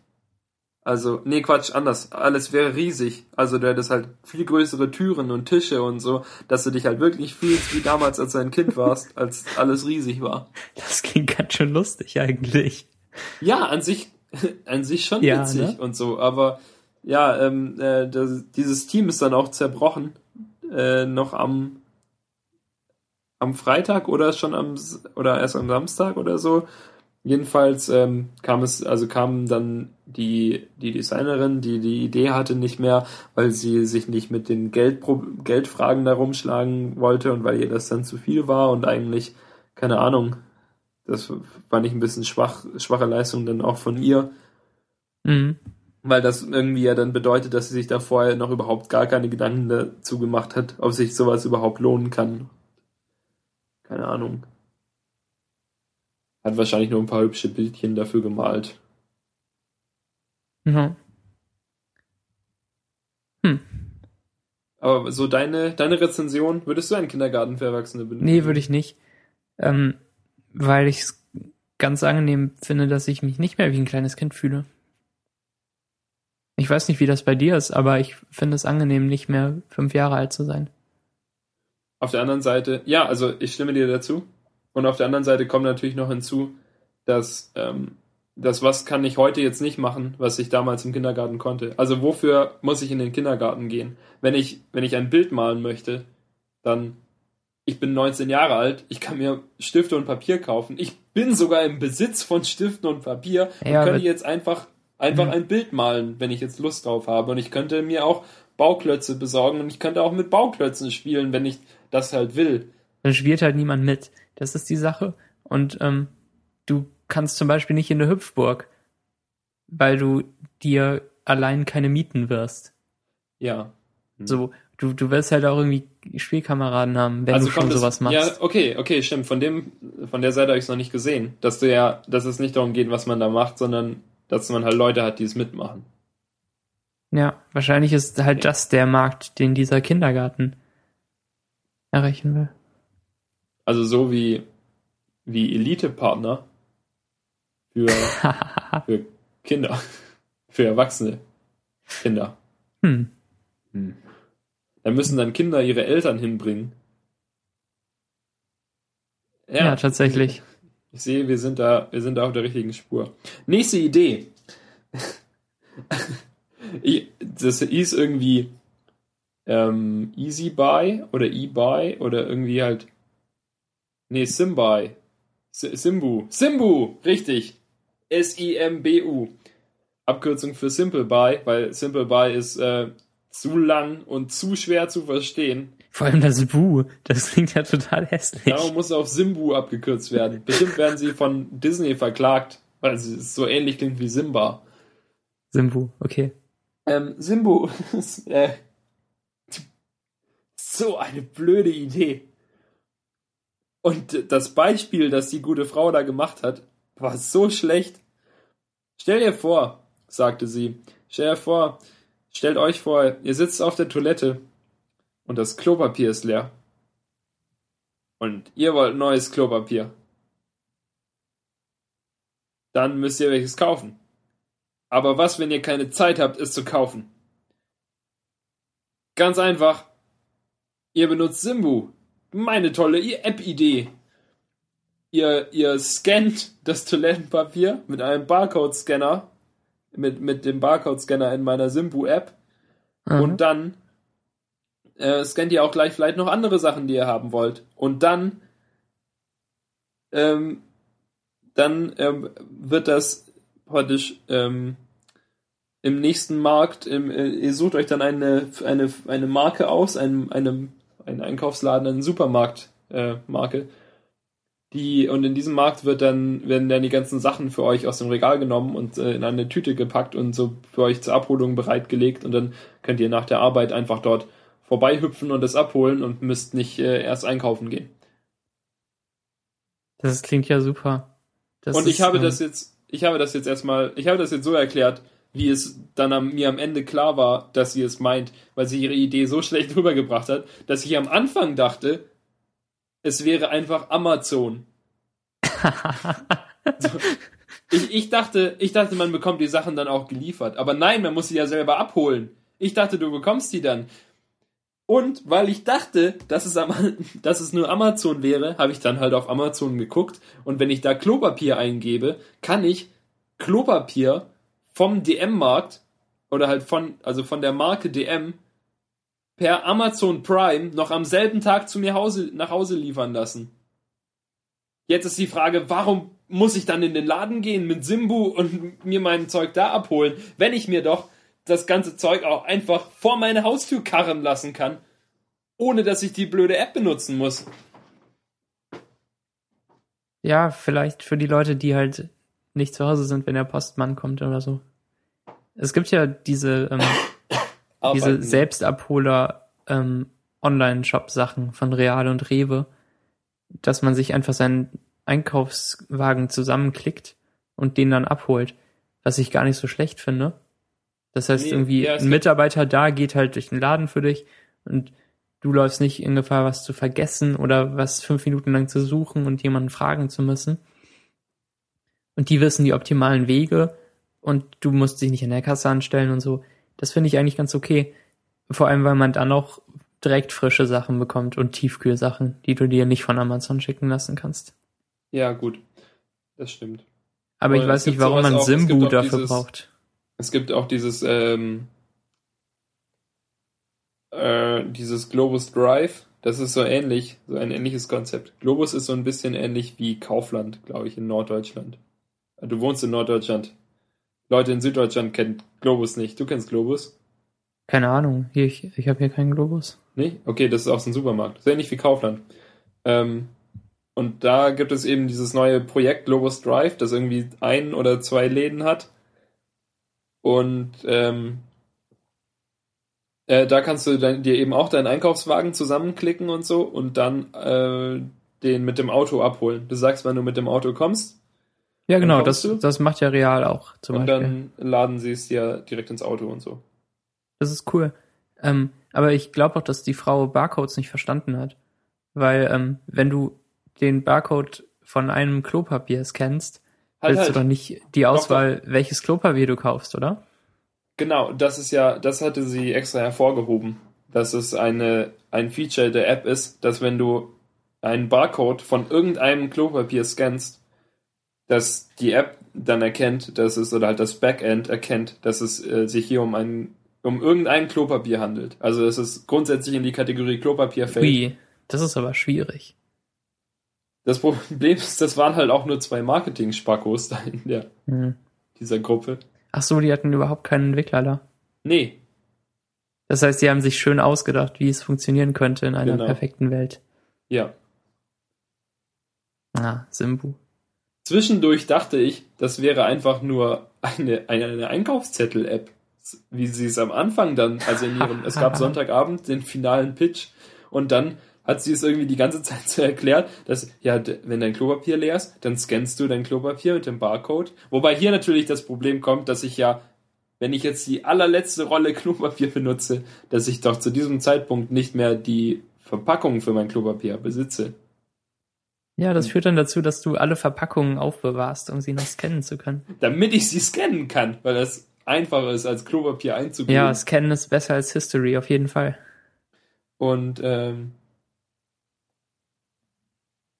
Also, nee, Quatsch, anders. Alles wäre riesig. Also du hättest halt viel größere Türen und Tische und so, dass du dich halt wirklich fühlst wie damals, als du ein Kind warst, als alles riesig war.
Das klingt ganz schön lustig eigentlich.
Ja, an sich, an sich schon
Ja,
witzig
ne?
und so, aber ja, ähm, äh, das, dieses Team ist dann auch zerbrochen. Äh, noch am am Freitag oder schon am oder erst am Samstag oder so. Jedenfalls ähm, kam es, also kam dann die, die Designerin, die die Idee hatte, nicht mehr, weil sie sich nicht mit den Geldpro Geldfragen da rumschlagen wollte und weil ihr das dann zu viel war und eigentlich, keine Ahnung, das war nicht ein bisschen schwach, schwache Leistung dann auch von ihr,
Mhm.
weil das irgendwie ja dann bedeutet, dass sie sich da vorher noch überhaupt gar keine Gedanken dazu gemacht hat, ob sich sowas überhaupt lohnen kann. Keine Ahnung. Hat wahrscheinlich nur ein paar hübsche Bildchen dafür gemalt.
Ja. Hm.
Aber so deine, deine Rezension, würdest du einen Kindergarten für Erwachsene benutzen?
Nee, würde ich nicht. Ähm, weil ich es ganz angenehm finde, dass ich mich nicht mehr wie ein kleines Kind fühle. Ich weiß nicht, wie das bei dir ist, aber ich finde es angenehm, nicht mehr fünf Jahre alt zu sein.
Auf der anderen Seite, ja, also ich stimme dir dazu. Und auf der anderen Seite kommt natürlich noch hinzu, dass ähm, das was kann ich heute jetzt nicht machen, was ich damals im Kindergarten konnte. Also wofür muss ich in den Kindergarten gehen? Wenn ich, wenn ich ein Bild malen möchte, dann ich bin 19 Jahre alt, ich kann mir Stifte und Papier kaufen. Ich bin sogar im Besitz von Stiften und Papier und
Ja,
könnte jetzt einfach, einfach
Hm.
ein Bild malen, wenn ich jetzt Lust drauf habe. Und ich könnte mir auch Bauklötze besorgen und ich könnte auch mit Bauklötzen spielen, wenn ich das halt will.
Da spielt halt niemand mit. Das ist die Sache. Und ähm, du kannst zum Beispiel nicht in eine Hüpfburg, weil du dir allein keine mieten wirst.
Ja. Hm.
So, du, du wirst halt auch irgendwie Spielkameraden haben, wenn du schon
es-
sowas machst.
Ja, okay, okay, stimmt. Von dem, von der Seite habe ich es noch nicht gesehen. Dass du ja, dass es nicht darum geht, was man da macht, sondern dass man halt Leute hat, die es mitmachen.
Ja, wahrscheinlich ist halt das der Markt, den dieser Kindergarten erreichen will.
Also so wie, wie Elite-Partner für, für Kinder. Für erwachsene Kinder.
hm.
Da müssen dann Kinder ihre Eltern hinbringen.
Ja. tatsächlich.
Ich sehe, wir sind da, wir sind da auf der richtigen Spur. Nächste Idee. Das hieß irgendwie ähm, Easy Buy oder E-Buy oder irgendwie halt. Nee, Simbuy. S- Simbu. Simbu! Richtig. S-I-M-B-U. Abkürzung für Simple Buy, weil Simple Buy ist äh, zu lang und zu schwer zu verstehen.
Vor allem das Bu, das klingt ja total hässlich.
Darum muss auf Simbu abgekürzt werden. Bestimmt werden sie von Disney verklagt, weil es so ähnlich klingt wie Simba.
Simbu, okay.
Ähm, Simbu ist äh, so eine blöde Idee. Und das Beispiel, das die gute Frau da gemacht hat, war so schlecht. Stell dir vor, sagte sie, stell dir vor, stellt euch vor, ihr sitzt auf der Toilette und das Klopapier ist leer. Und ihr wollt neues Klopapier. Dann müsst ihr welches kaufen. Aber was, wenn ihr keine Zeit habt, es zu kaufen? Ganz einfach. Ihr benutzt Simbu. Meine tolle App-Idee. Ihr, ihr scannt das Toilettenpapier mit einem Barcode-Scanner, mit, mit dem Barcode-Scanner in meiner Simbu-App
Aha.
und dann äh, scannt ihr auch gleich vielleicht noch andere Sachen, die ihr haben wollt. Und dann, ähm, dann ähm, wird das praktisch ähm, im nächsten Markt, im, äh, ihr sucht euch dann eine, eine, eine Marke aus, einen, einem, einen Einkaufsladen, einen Supermarkt äh, Marke, die, und in diesem Markt wird dann, werden dann die ganzen Sachen für euch aus dem Regal genommen und äh, in eine Tüte gepackt und so für euch zur Abholung bereitgelegt und dann könnt ihr nach der Arbeit einfach dort vorbeihüpfen und es abholen und müsst nicht äh, erst einkaufen gehen.
Das klingt ja super.
Das und ich habe ähm, das jetzt, ich habe das jetzt erstmal, ich habe das jetzt so erklärt, wie es dann am, mir am Ende klar war, dass sie es meint, weil sie ihre Idee so schlecht rübergebracht hat, dass ich am Anfang dachte, es wäre einfach Amazon. so. ich, ich, dachte, ich dachte, man bekommt die Sachen dann auch geliefert. Aber nein, man muss sie ja selber abholen. Ich dachte, du bekommst die dann. Und weil ich dachte, dass es, am, dass es nur Amazon wäre, habe ich dann halt auf Amazon geguckt. Und wenn ich da Klopapier eingebe, kann ich Klopapier vom DM-Markt oder halt von, also von der Marke DM per Amazon Prime noch am selben Tag zu mir Hause, nach Hause liefern lassen. Jetzt ist die Frage, warum muss ich dann in den Laden gehen mit Simbu und mir mein Zeug da abholen, wenn ich mir doch das ganze Zeug auch einfach vor meine Haustür karren lassen kann, ohne dass ich die blöde App benutzen muss.
Ja, vielleicht für die Leute, die halt nicht zu Hause sind, wenn der Postmann kommt oder so. Es gibt ja diese ähm, diese Selbstabholer ähm, Online-Shop-Sachen von Real und Rewe, dass man sich einfach seinen Einkaufswagen zusammenklickt und den dann abholt, was ich gar nicht so schlecht finde. Das heißt, nee, irgendwie ja, ein Mitarbeiter da geht halt durch den Laden für dich und du läufst nicht in Gefahr, was zu vergessen oder was fünf Minuten lang zu suchen und jemanden fragen zu müssen. Und die wissen die optimalen Wege und du musst dich nicht in der Kasse anstellen und so. Das finde ich eigentlich ganz okay. Vor allem, weil man dann auch direkt frische Sachen bekommt und Tiefkühlsachen, die du dir nicht von Amazon schicken lassen kannst.
Ja, gut. Das stimmt.
Aber, Aber ich weiß nicht, warum man auch, Simbu dafür
dieses,
braucht.
Es gibt auch dieses, ähm, äh, dieses Globus Drive. Das ist so ähnlich, so ein ähnliches Konzept. Globus ist so ein bisschen ähnlich wie Kaufland, glaube ich, in Norddeutschland. Du wohnst in Norddeutschland. Leute in Süddeutschland kennen Globus nicht. Du kennst Globus?
Keine Ahnung. Hier, ich, ich habe hier keinen Globus.
Nee? Okay, das ist auch so ein Supermarkt. Sehr ähnlich wie Kaufland. Ähm, und da gibt es eben dieses neue Projekt Globus Drive, das irgendwie ein oder zwei Läden hat. Und ähm, äh, da kannst du dann, dir eben auch deinen Einkaufswagen zusammenklicken und so und dann äh, den mit dem Auto abholen. Du sagst, wenn du mit dem Auto kommst,
ja, genau, das, das macht ja Real auch
zum und Beispiel. Und dann laden sie es ja direkt ins Auto und so.
Das ist cool. Ähm, aber ich glaube auch, dass die Frau Barcodes nicht verstanden hat. Weil, ähm, wenn du den Barcode von einem Klopapier scannst, halt, willst halt. du doch nicht die Auswahl, doch. welches Klopapier du kaufst, oder?
Genau, das ist ja, das hatte sie extra hervorgehoben, dass es eine, ein Feature der App ist, dass wenn du einen Barcode von irgendeinem Klopapier scannst, dass die App dann erkennt, dass es, oder halt das Backend erkennt, dass es äh, sich hier um ein, um irgendein Klopapier handelt. Also dass es grundsätzlich in die Kategorie Klopapier fällt. Wie?
Das ist aber schwierig.
Das Problem ist, das waren halt auch nur zwei Marketing-Spackos da in der, hm. dieser Gruppe.
Ach so, die hatten überhaupt keinen Entwickler da.
Nee.
Das heißt, sie haben sich schön ausgedacht, wie es funktionieren könnte in einer genau. perfekten Welt.
Ja.
Ah, Simbu.
Zwischendurch dachte ich, das wäre einfach nur eine, eine, Einkaufszettel-App, wie sie es am Anfang dann, also in ihrem, es gab Sonntagabend den finalen Pitch und dann hat sie es irgendwie die ganze Zeit so erklärt, dass, ja, wenn dein Klopapier leer ist, dann scannst du dein Klopapier mit dem Barcode. Wobei hier natürlich das Problem kommt, dass ich ja, wenn ich jetzt die allerletzte Rolle Klopapier benutze, dass ich doch zu diesem Zeitpunkt nicht mehr die Verpackung für mein Klopapier besitze.
Ja, das führt dann dazu, dass du alle Verpackungen aufbewahrst, um sie noch scannen zu können.
Damit ich sie scannen kann, weil das einfacher ist, als Klopapier einzugeben.
Ja, scannen ist besser als History, auf jeden Fall.
Und, ähm,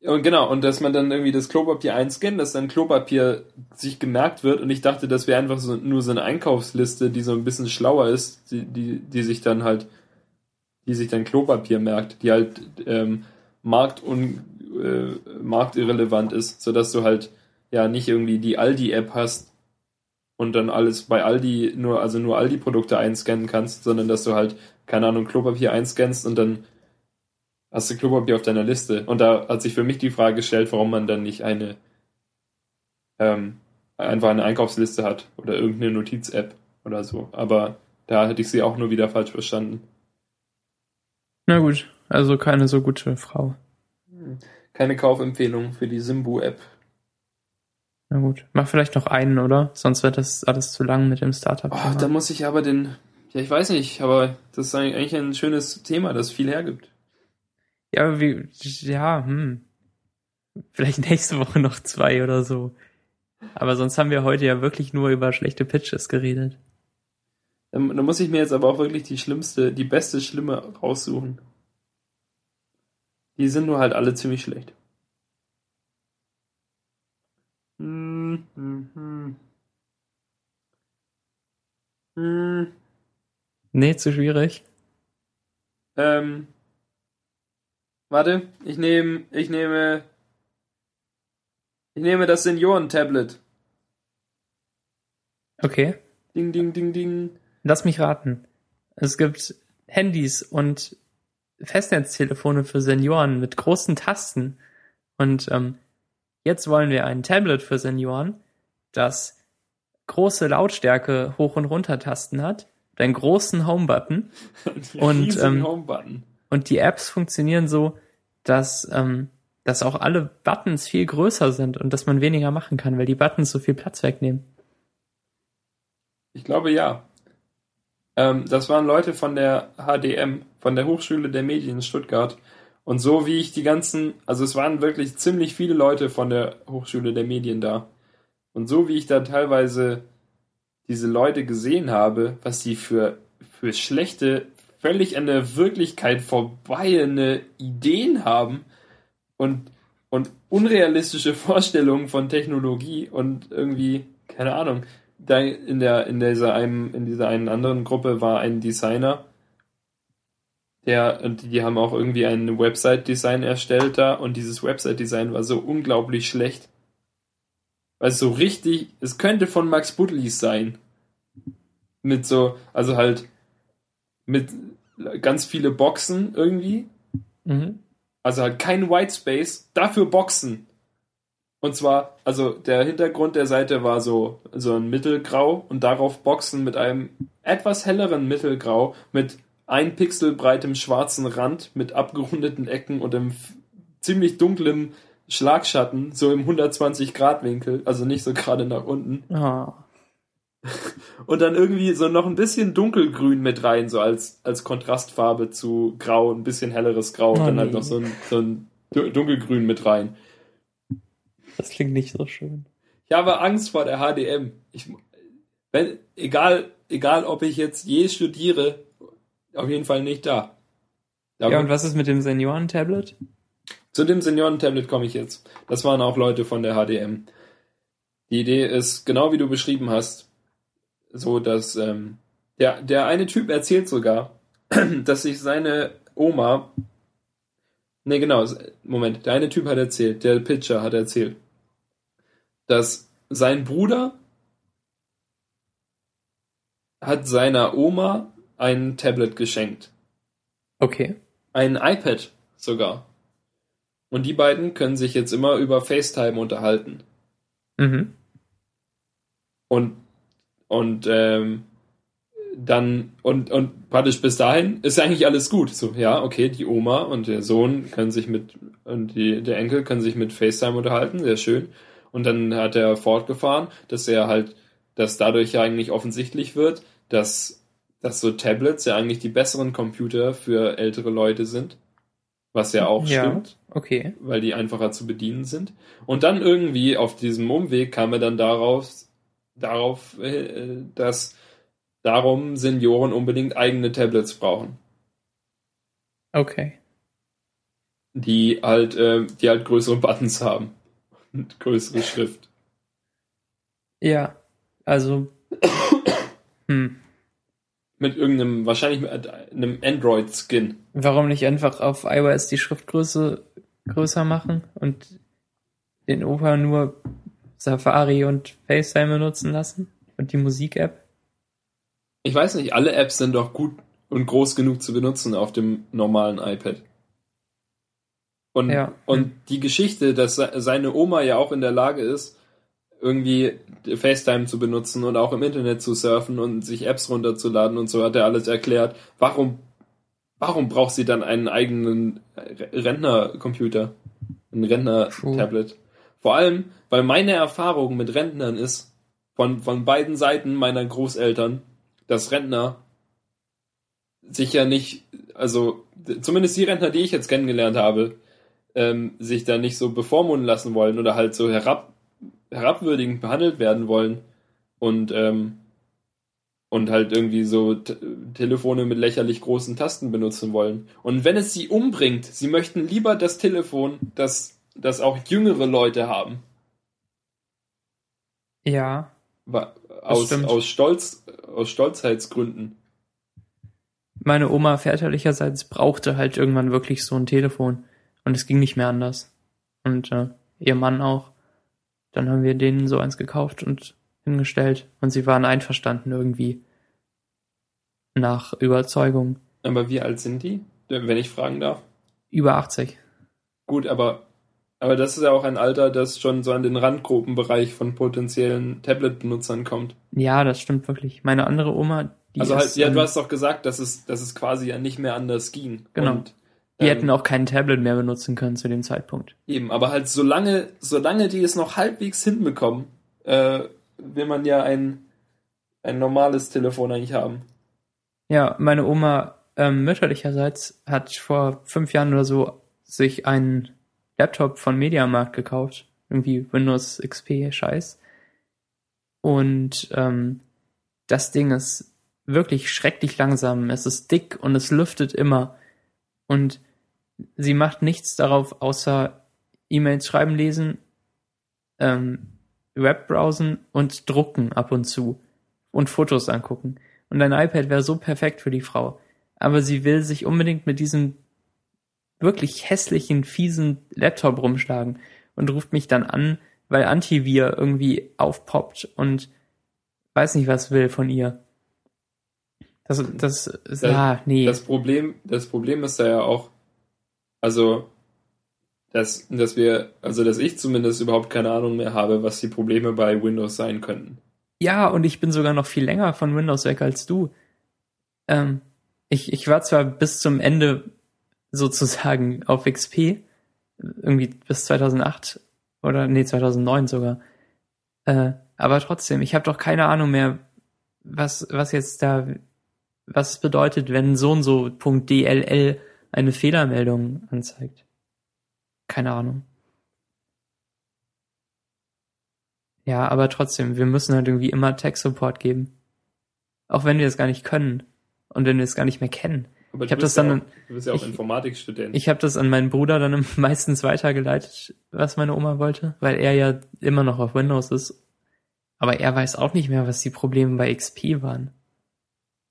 und genau, und dass man dann irgendwie das Klopapier einscannt, dass dann Klopapier sich gemerkt wird und ich dachte, das wäre einfach so, nur so eine Einkaufsliste, die so ein bisschen schlauer ist, die, die, die sich dann halt, die sich dann Klopapier merkt, die halt ähm, marktun äh, marktirrelevant ist, sodass du halt ja nicht irgendwie die Aldi-App hast und dann alles bei Aldi nur, also nur Aldi-Produkte einscannen kannst, sondern dass du halt, keine Ahnung, Klopapier einscannst und dann hast du Klopapier auf deiner Liste. Und da hat sich für mich die Frage gestellt, warum man dann nicht eine ähm, einfach eine Einkaufsliste hat oder irgendeine Notiz-App oder so. Aber da hätte ich sie auch nur wieder falsch verstanden.
Na gut, also keine so gute Frau.
Keine Kaufempfehlung für die Simbu-App.
Na gut, mach vielleicht noch einen, oder? Sonst wird das alles zu lang mit dem Startup.
Oh, da muss ich aber den, ja, ich weiß nicht, aber das ist eigentlich ein schönes Thema, das viel hergibt.
Ja, aber wie, ja, hm. Vielleicht nächste Woche noch zwei oder so. Aber sonst haben wir heute ja wirklich nur über schlechte Pitches geredet.
Da, da muss ich mir jetzt aber auch wirklich die schlimmste, die beste Schlimme raussuchen. Die sind nur halt alle ziemlich schlecht. Hm, hm, hm. Hm.
Nee, zu schwierig.
Ähm. Warte, ich nehme, ich nehme, ich nehme das Senioren-Tablet.
Okay.
Ding, ding, ding, ding.
Lass mich raten. Es gibt Handys und Festnetztelefone für Senioren mit großen Tasten. Und ähm, jetzt wollen wir ein Tablet für Senioren, das große Lautstärke hoch und runter Tasten hat, einen großen Home-Button und ähm,
Home-Button.
und die Apps funktionieren so, dass ähm, dass auch alle Buttons viel größer sind und dass man weniger machen kann, weil die Buttons so viel Platz wegnehmen.
Ich glaube ja. Ähm, das waren Leute von der HDM, von der Hochschule der Medien in Stuttgart. Und so wie ich die ganzen, also es waren wirklich ziemlich viele Leute von der Hochschule der Medien da. Und so wie ich da teilweise diese Leute gesehen habe, was sie für, für schlechte, völlig an der Wirklichkeit vorbeiende Ideen haben und, und unrealistische Vorstellungen von Technologie und irgendwie, keine Ahnung, in der, in dieser einen, in dieser einen anderen Gruppe war ein Designer, der, und die haben auch irgendwie ein Website-Design erstellt da und dieses Website-Design war so unglaublich schlecht. Weil es so richtig, es könnte von Max Butlis sein. Mit so, also halt mit ganz viele Boxen irgendwie.
Mhm.
Also halt kein Whitespace, dafür Boxen. Und zwar, also der Hintergrund der Seite war so, so ein Mittelgrau und darauf Boxen mit einem etwas helleren Mittelgrau mit ein Pixel breitem schwarzen Rand mit abgerundeten Ecken und einem ziemlich dunklem Schlagschatten, so im 120 Grad Winkel, also nicht so gerade nach unten.
Ah.
Und dann irgendwie so noch ein bisschen dunkelgrün mit rein, so als, als Kontrastfarbe zu grau, ein bisschen helleres Grau und
Oh
dann halt
nee.
noch so ein, so ein du- dunkelgrün mit rein.
Das klingt nicht so schön.
Ich habe Angst vor der HDM. Ich, wenn, egal, egal ob ich jetzt je studiere, auf jeden Fall nicht da. Da
Ja, und was ist mit dem Senioren-Tablet?
Zu dem Senioren-Tablet komme ich jetzt. Das waren auch Leute von der HDM. Die Idee ist, genau wie du beschrieben hast, so dass ähm, der, der eine Typ erzählt sogar, dass sich seine Oma. Ne, genau, Moment, der eine Typ hat erzählt, der Pitcher hat erzählt, dass sein Bruder hat seiner Oma ein Tablet geschenkt.
Okay.
Ein iPad sogar. Und die beiden können sich jetzt immer über FaceTime unterhalten.
Mhm.
Und, und ähm, dann, und, und praktisch bis dahin ist eigentlich alles gut. So, ja, okay, die Oma und der Sohn können sich mit, und die, der Enkel können sich mit FaceTime unterhalten, sehr schön. Und dann hat er fortgefahren, dass er halt, dass dadurch ja eigentlich offensichtlich wird, dass, dass so Tablets ja eigentlich die besseren Computer für ältere Leute sind. Was ja auch
Ja.
stimmt
Okay.
weil die einfacher zu bedienen sind. Und dann irgendwie auf diesem Umweg kam er dann darauf, darauf, äh, dass darum Senioren unbedingt eigene Tablets brauchen,
Okay.
die halt, äh, die halt größere Buttons haben und größere Schrift.
Ja. Also. hm.
Mit irgendeinem, wahrscheinlich mit einem Android-Skin.
Warum nicht einfach auf iOS die Schriftgröße größer machen und den Opa nur Safari und FaceTime benutzen lassen und die Musik-App?
Ich weiß nicht, alle Apps sind doch gut und groß genug zu benutzen auf dem normalen iPad. Und,
Ja.
und die Geschichte, dass se- seine Oma ja auch in der Lage ist, irgendwie FaceTime zu benutzen und auch im Internet zu surfen und sich Apps runterzuladen und so hat er alles erklärt. Warum, warum braucht sie dann einen eigenen Re- Rentnercomputer? Ein Rentner-Tablet? Vor allem, weil meine Erfahrung mit Rentnern ist, von, von beiden Seiten meiner Großeltern, dass Rentner sich ja nicht, also zumindest die Rentner, die ich jetzt kennengelernt habe, ähm, sich da nicht so bevormunden lassen wollen oder halt so herab, herabwürdigend behandelt werden wollen und ähm, und halt irgendwie so Telefone mit lächerlich großen Tasten benutzen wollen. Und wenn es sie umbringt, sie möchten lieber das Telefon, das, das auch jüngere Leute haben.
Ja,
Aus, aus Stolz, aus Stolzheitsgründen.
meine Oma väterlicherseits brauchte halt irgendwann wirklich so ein Telefon und es ging nicht mehr anders. Und äh, ihr Mann auch. Dann haben wir denen so eins gekauft und hingestellt und sie waren einverstanden irgendwie. Nach Überzeugung.
Aber wie alt sind die? Wenn ich fragen darf.
Über 80.
Gut, aber, aber das ist ja auch ein Alter, das schon so an den Randgruppenbereich von potenziellen Tablet-Benutzern kommt.
Ja, das stimmt wirklich. Meine andere Oma, die
also halt, ja,
ähm,
du hast doch gesagt, dass es, dass es quasi ja nicht mehr anders ging.
Genau.
Und,
die
ähm,
hätten auch kein Tablet mehr benutzen können zu dem Zeitpunkt.
Eben, aber halt solange, solange die es noch halbwegs hinbekommen, äh, will man ja ein, ein normales Telefon eigentlich haben.
Ja, meine Oma ähm, mütterlicherseits hat vor fünf Jahren oder so sich einen Laptop von Mediamarkt gekauft. Irgendwie Windows XP Scheiß. Und ähm, das Ding ist wirklich schrecklich langsam. Es ist dick und es lüftet immer. Und sie macht nichts darauf, außer E-Mails schreiben, lesen, ähm, Web browsen und drucken ab und zu und Fotos angucken. Und ein iPad wäre so perfekt für die Frau. Aber sie will sich unbedingt mit diesem wirklich hässlichen, fiesen Laptop rumschlagen und ruft mich dann an, weil Antivir irgendwie aufpoppt und weiß nicht, was will von ihr. Das, das, das ja, nee.
Das Problem, das Problem ist da ja auch, also, dass, dass wir, also, dass ich zumindest überhaupt keine Ahnung mehr habe, was die Probleme bei Windows sein könnten.
Ja, und ich bin sogar noch viel länger von Windows weg als du. Ähm, ich, ich war zwar bis zum Ende sozusagen auf XP, irgendwie bis 2008 oder nee, 2009 sogar. Äh, aber trotzdem, ich habe doch keine Ahnung mehr, was, was jetzt da, was es bedeutet, wenn so und so .dll eine Fehlermeldung anzeigt. Keine Ahnung. Ja, aber trotzdem, wir müssen halt irgendwie immer Tech-Support geben. Auch wenn wir es gar nicht können. Und wenn wir es gar nicht mehr kennen.
Aber
Ich
du
hab
bist
das
ja
dann-
auch, du bist ja auch
ich-
Informatikstudent.
Ich habe das an meinen Bruder dann meistens weitergeleitet, was meine Oma wollte, weil er ja immer noch auf Windows ist. Aber er weiß auch nicht mehr, was die Probleme bei XP waren.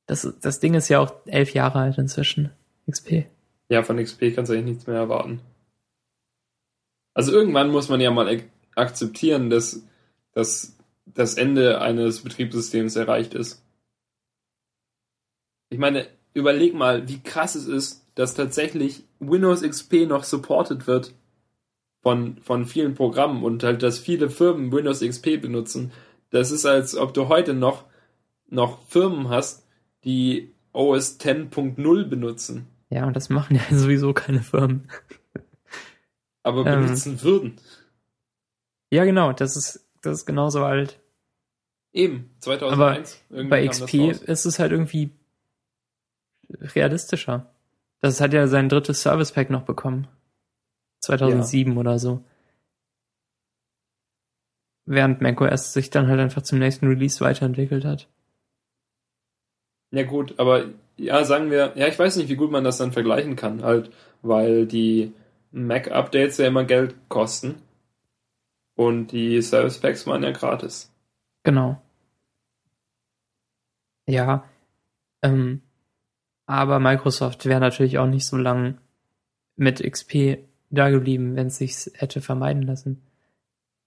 Das, das Ding ist ja auch elf Jahre alt inzwischen. XP.
Ja, von XP kannst du eigentlich nichts mehr erwarten. Also irgendwann muss man ja mal ak- akzeptieren, dass, dass das Ende eines Betriebssystems erreicht ist. Ich meine, überleg mal, wie krass es ist, dass tatsächlich Windows XP noch supported wird von, von vielen Programmen und halt, dass viele Firmen Windows XP benutzen. Das ist, als ob du heute noch, noch Firmen hast, die OS 10.0 benutzen.
Ja, und das machen ja sowieso keine Firmen.
aber
Ähm.
benutzen würden.
Ja, genau, das ist, das ist genauso alt.
Eben, 2001. irgendwie
Bei XP ist es halt irgendwie realistischer. Das hat ja sein drittes Service Pack noch bekommen. 2007 oder so. Während macOS sich dann halt einfach zum nächsten Release weiterentwickelt hat.
Ja gut, aber ja, sagen wir, ja, ich weiß nicht, wie gut man das dann vergleichen kann, halt, weil die Mac-Updates ja immer Geld kosten und die Service Packs waren ja gratis.
Genau. Ja. Ähm, aber Microsoft wäre natürlich auch nicht so lang mit XP da geblieben, wenn es sich hätte vermeiden lassen.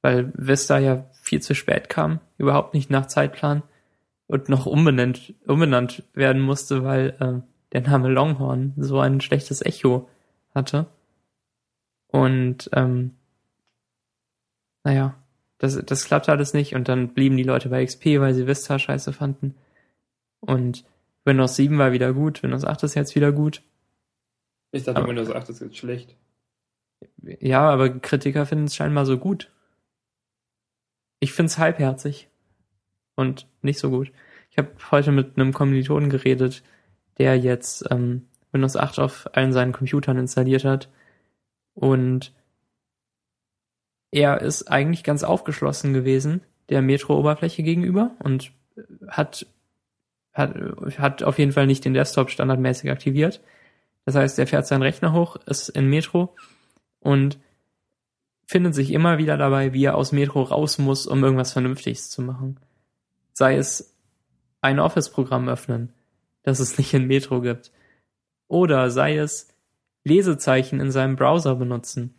Weil Vista ja viel zu spät kam, überhaupt nicht nach Zeitplan und noch umbenannt, umbenannt werden musste, weil äh, der Name Longhorn so ein schlechtes Echo hatte. Und ähm, naja, das, das klappte alles nicht und dann blieben die Leute bei XP, weil sie Vista scheiße fanden. Und Windows 7 war wieder gut, Windows 8 ist jetzt wieder gut.
Ich dachte,
Aber-
Windows 8 ist jetzt schlecht.
Ja, aber Kritiker finden es scheinbar so gut. Ich finde es halbherzig und nicht so gut. Ich habe heute mit einem Kommilitonen geredet, der jetzt ähm, Windows 8 auf allen seinen Computern installiert hat und er ist eigentlich ganz aufgeschlossen gewesen der Metro-Oberfläche gegenüber und hat, hat, hat auf jeden Fall nicht den Desktop standardmäßig aktiviert. Das heißt, er fährt seinen Rechner hoch, ist in Metro und findet sich immer wieder dabei, wie er aus Metro raus muss, um irgendwas Vernünftiges zu machen. Sei es ein Office-Programm öffnen, das es nicht in Metro gibt. Oder sei es Lesezeichen in seinem Browser benutzen.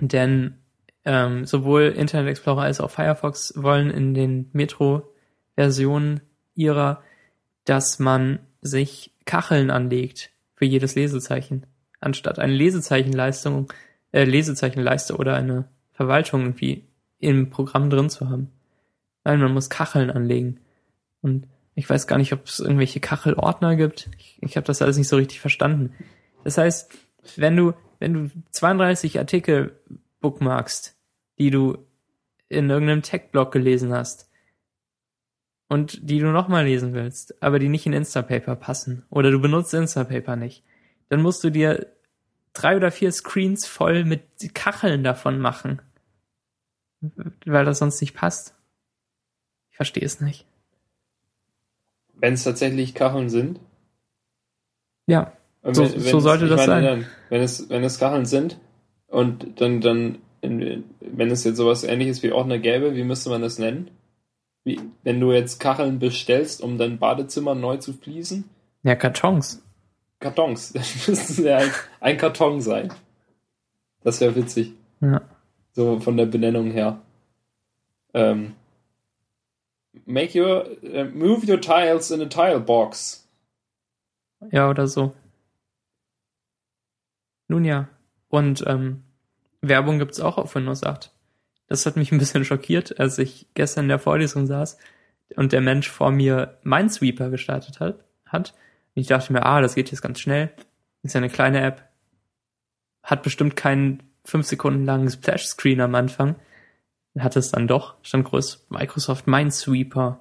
Denn ähm, sowohl Internet Explorer als auch Firefox wollen in den Metro-Versionen ihrer, dass man sich Kacheln anlegt für jedes Lesezeichen. Anstatt eine Lesezeichenleistung, äh, Lesezeichenleiste oder eine Verwaltung irgendwie im Programm drin zu haben. Nein, man muss Kacheln anlegen. Und ich weiß gar nicht, ob es irgendwelche Kachelordner gibt. Ich, ich habe das alles nicht so richtig verstanden. Das heißt, wenn du, wenn du 32 Artikel bookmarkst, die du in irgendeinem Tech-Blog gelesen hast und die du nochmal lesen willst, aber die nicht in Instapaper passen oder du benutzt Instapaper nicht, dann musst du dir drei oder vier Screens voll mit Kacheln davon machen, weil das sonst nicht passt. Ich verstehe es nicht.
Wenn es tatsächlich Kacheln sind.
Ja,
Und
So- so sollte
ich
das sein.
Dann, wenn es, wenn es Kacheln sind und dann, dann, wenn es jetzt sowas ähnliches wie Ordner gäbe, wie müsste man das nennen? Wie, wenn du jetzt Kacheln bestellst, um dein Badezimmer neu zu fließen?
ja, Kartons.
Kartons. Das müsste ja ein, ein Karton sein. Das wäre witzig.
Ja.
So von der Benennung her. Ähm, make your, äh, move your tiles in a tile box.
Ja, oder so. Nun ja. Und ähm, Werbung gibt's auch auf Windows 8. Das hat mich ein bisschen schockiert, als ich gestern in der Vorlesung saß und der Mensch vor mir Minesweeper gestartet hat. hat. Und ich dachte mir, ah, das geht jetzt ganz schnell. Ist ja eine kleine App. Hat bestimmt keinen fünf Sekunden langen Splash-Screen am Anfang. Hat es dann doch. Stand groß Microsoft Minesweeper.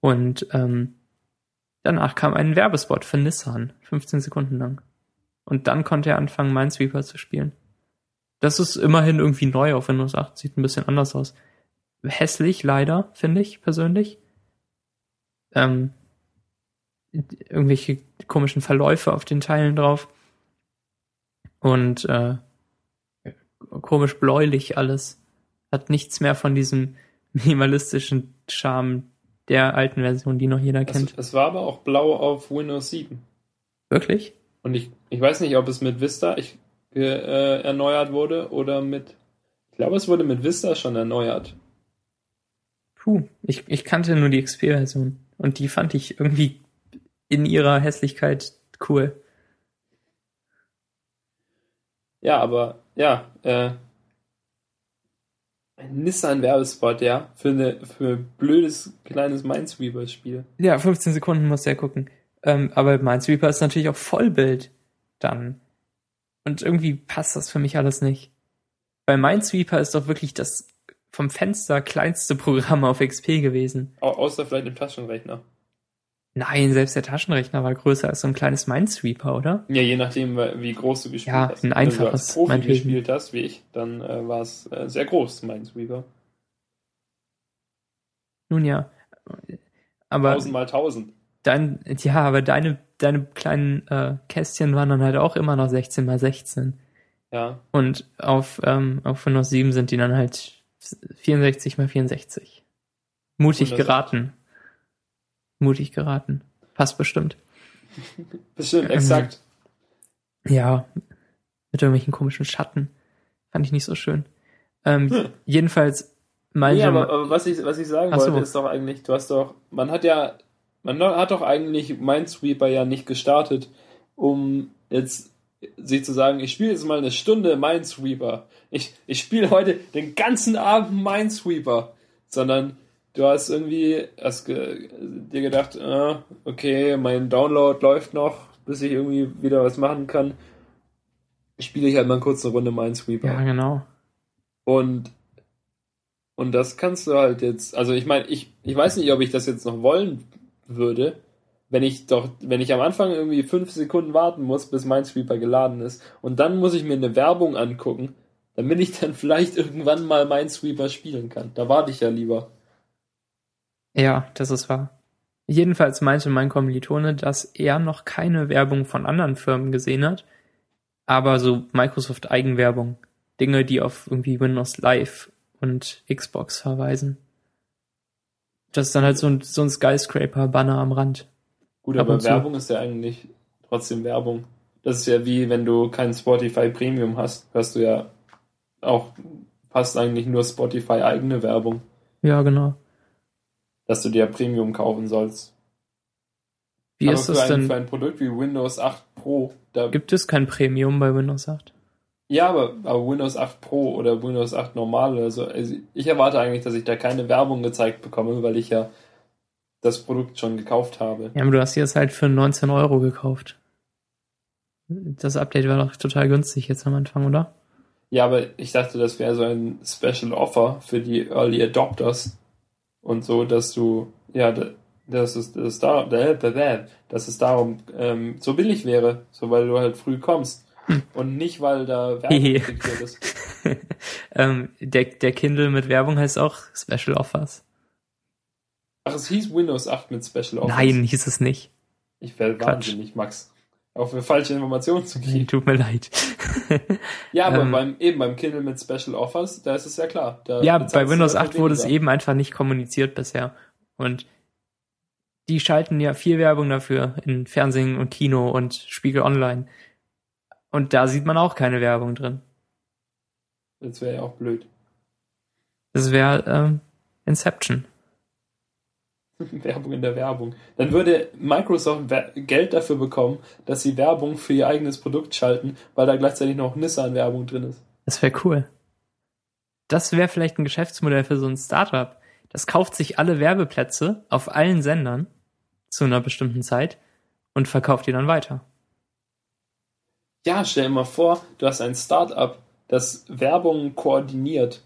Und ähm, Danach kam ein Werbespot für Nissan, 15 Sekunden lang. Und dann konnte er anfangen, Minesweeper zu spielen. Das ist immerhin irgendwie neu auf Windows 8, sieht ein bisschen anders aus. Hässlich, leider, finde ich persönlich. Ähm, irgendwelche komischen Verläufe auf den Teilen drauf. Und äh, komisch bläulich alles. Hat nichts mehr von diesem minimalistischen Charme der alten Version, die noch jeder kennt.
Es, es war aber auch blau auf Windows 7.
Wirklich?
Und ich, ich weiß nicht, ob es mit Vista ich, äh, erneuert wurde oder mit. Ich glaube, es wurde mit Vista schon erneuert.
Puh, ich, ich kannte nur die XP-Version. Und die fand ich irgendwie in ihrer Hässlichkeit cool.
Ja, aber ja, äh, ein Nissan-Werbespot, ja, für eine für ein blödes kleines Minesweeper-Spiel.
Ja, 15 Sekunden muss der gucken. Ähm, aber Minesweeper ist natürlich auch Vollbild dann. Und irgendwie passt das für mich alles nicht. Bei Minesweeper ist doch wirklich das vom Fenster kleinste Programm auf XP gewesen.
Au außer vielleicht im Taschenrechner.
Nein, selbst der Taschenrechner war größer als so ein kleines Minesweeper, oder?
Ja, je nachdem, wie groß du gespielt
Ja,
hast.
ein
Wenn du
einfaches,
als Profi gespielt hast, wie ich, dann äh, war es äh, sehr groß, Minesweeper.
Nun ja. Aber
1000 mal 1000.
dein, ja, aber deine, deine kleinen äh, Kästchen waren dann halt auch immer noch 16 mal 16.
Ja,
Und auf, ähm, auf Windows 7 sind die dann halt 64 mal 64. Mutig
Wunderbar.
geraten. Mutig geraten. Passt bestimmt.
bestimmt,
Ähm,
exakt.
Ja, mit irgendwelchen komischen Schatten. Fand ich nicht so schön. Ähm,
Hm.
Jedenfalls, mein
Nee, aber, aber was ich, was ich sagen
Ach so.
wollte, ist doch eigentlich, du hast doch, man hat ja, man hat doch eigentlich Minesweeper ja nicht gestartet, um jetzt sich zu sagen, ich spiele jetzt mal eine Stunde Minesweeper. Ich, ich spiele heute den ganzen Abend Minesweeper. Sondern du hast irgendwie hast ge dir gedacht, äh, okay, mein Download läuft noch, bis ich irgendwie wieder was machen kann. Spiele ich halt mal kurz eine Runde Minesweeper.
Ja, genau.
Und, und das kannst du halt jetzt, also ich meine, ich, ich weiß nicht, ob ich das jetzt noch wollen würde, wenn ich doch, wenn ich am Anfang irgendwie fünf Sekunden warten muss, bis Minesweeper geladen ist und dann muss ich mir eine Werbung angucken, damit ich dann vielleicht irgendwann mal Minesweeper spielen kann. Da warte ich ja lieber.
Ja, das ist wahr. Jedenfalls meinte mein Kommilitone, dass er noch keine Werbung von anderen Firmen gesehen hat, aber so Microsoft Eigenwerbung. Dinge, die auf irgendwie Windows Live und Xbox verweisen. Das ist dann halt so ein, so ein Skyscraper-Banner am Rand.
Gut,
Ab
aber. Werbung ist ja eigentlich trotzdem Werbung. Das ist ja wie wenn du kein Spotify Premium hast, hörst du ja auch fast eigentlich nur Spotify eigene Werbung,
Ja, genau.
Dass du dir Premium kaufen sollst.
Wie
aber
ist es
ein,
denn?
für ein Produkt wie Windows 8 Pro,
Gibt es kein Premium bei Windows 8?
Ja, aber, aber Windows 8 Pro oder Windows 8 normal oder so. Also ich erwarte eigentlich, dass ich da keine Werbung gezeigt bekomme, weil ich ja das Produkt schon gekauft habe.
Ja, aber du hast dir das halt für 19 Euro gekauft. Das Update war doch total günstig jetzt am Anfang, oder?
Ja, aber ich dachte, das wäre so ein Special Offer für die Early Adopters und so, dass du, ja, da- dass es, dass es, da, dass es darum ähm, so billig wäre, so weil du halt früh kommst. Und nicht, weil da Werbung integriert ist.
ähm, der, der Kindle mit Werbung heißt auch Special Offers.
Ach, es hieß Windows 8 mit Special Offers.
Nein, hieß es nicht.
Ich werde wahnsinnig, Max. Auch für falsche Informationen zu kriegen.
Tut mir leid.
Ja, aber
Ähm,
beim, eben beim Kindle mit Special Offers, da ist es ja klar.
Ja, bei Windows
dafür
8 wurde es eben einfach nicht kommuniziert bisher. Und die schalten ja viel Werbung dafür in Fernsehen und Kino und Spiegel Online. Und da sieht man auch keine Werbung drin.
Das wäre ja auch blöd.
Das wäre ähm, Inception.
Werbung in der Werbung. Dann würde Microsoft Geld dafür bekommen, dass sie Werbung für ihr eigenes Produkt schalten, weil da gleichzeitig noch Nissan-Werbung drin ist.
Das wäre cool. Das wäre vielleicht ein Geschäftsmodell für so ein Startup. Das kauft sich alle Werbeplätze auf allen Sendern zu einer bestimmten Zeit und verkauft die dann weiter.
Ja, stell dir mal vor, du hast ein Start-up, das Werbung koordiniert.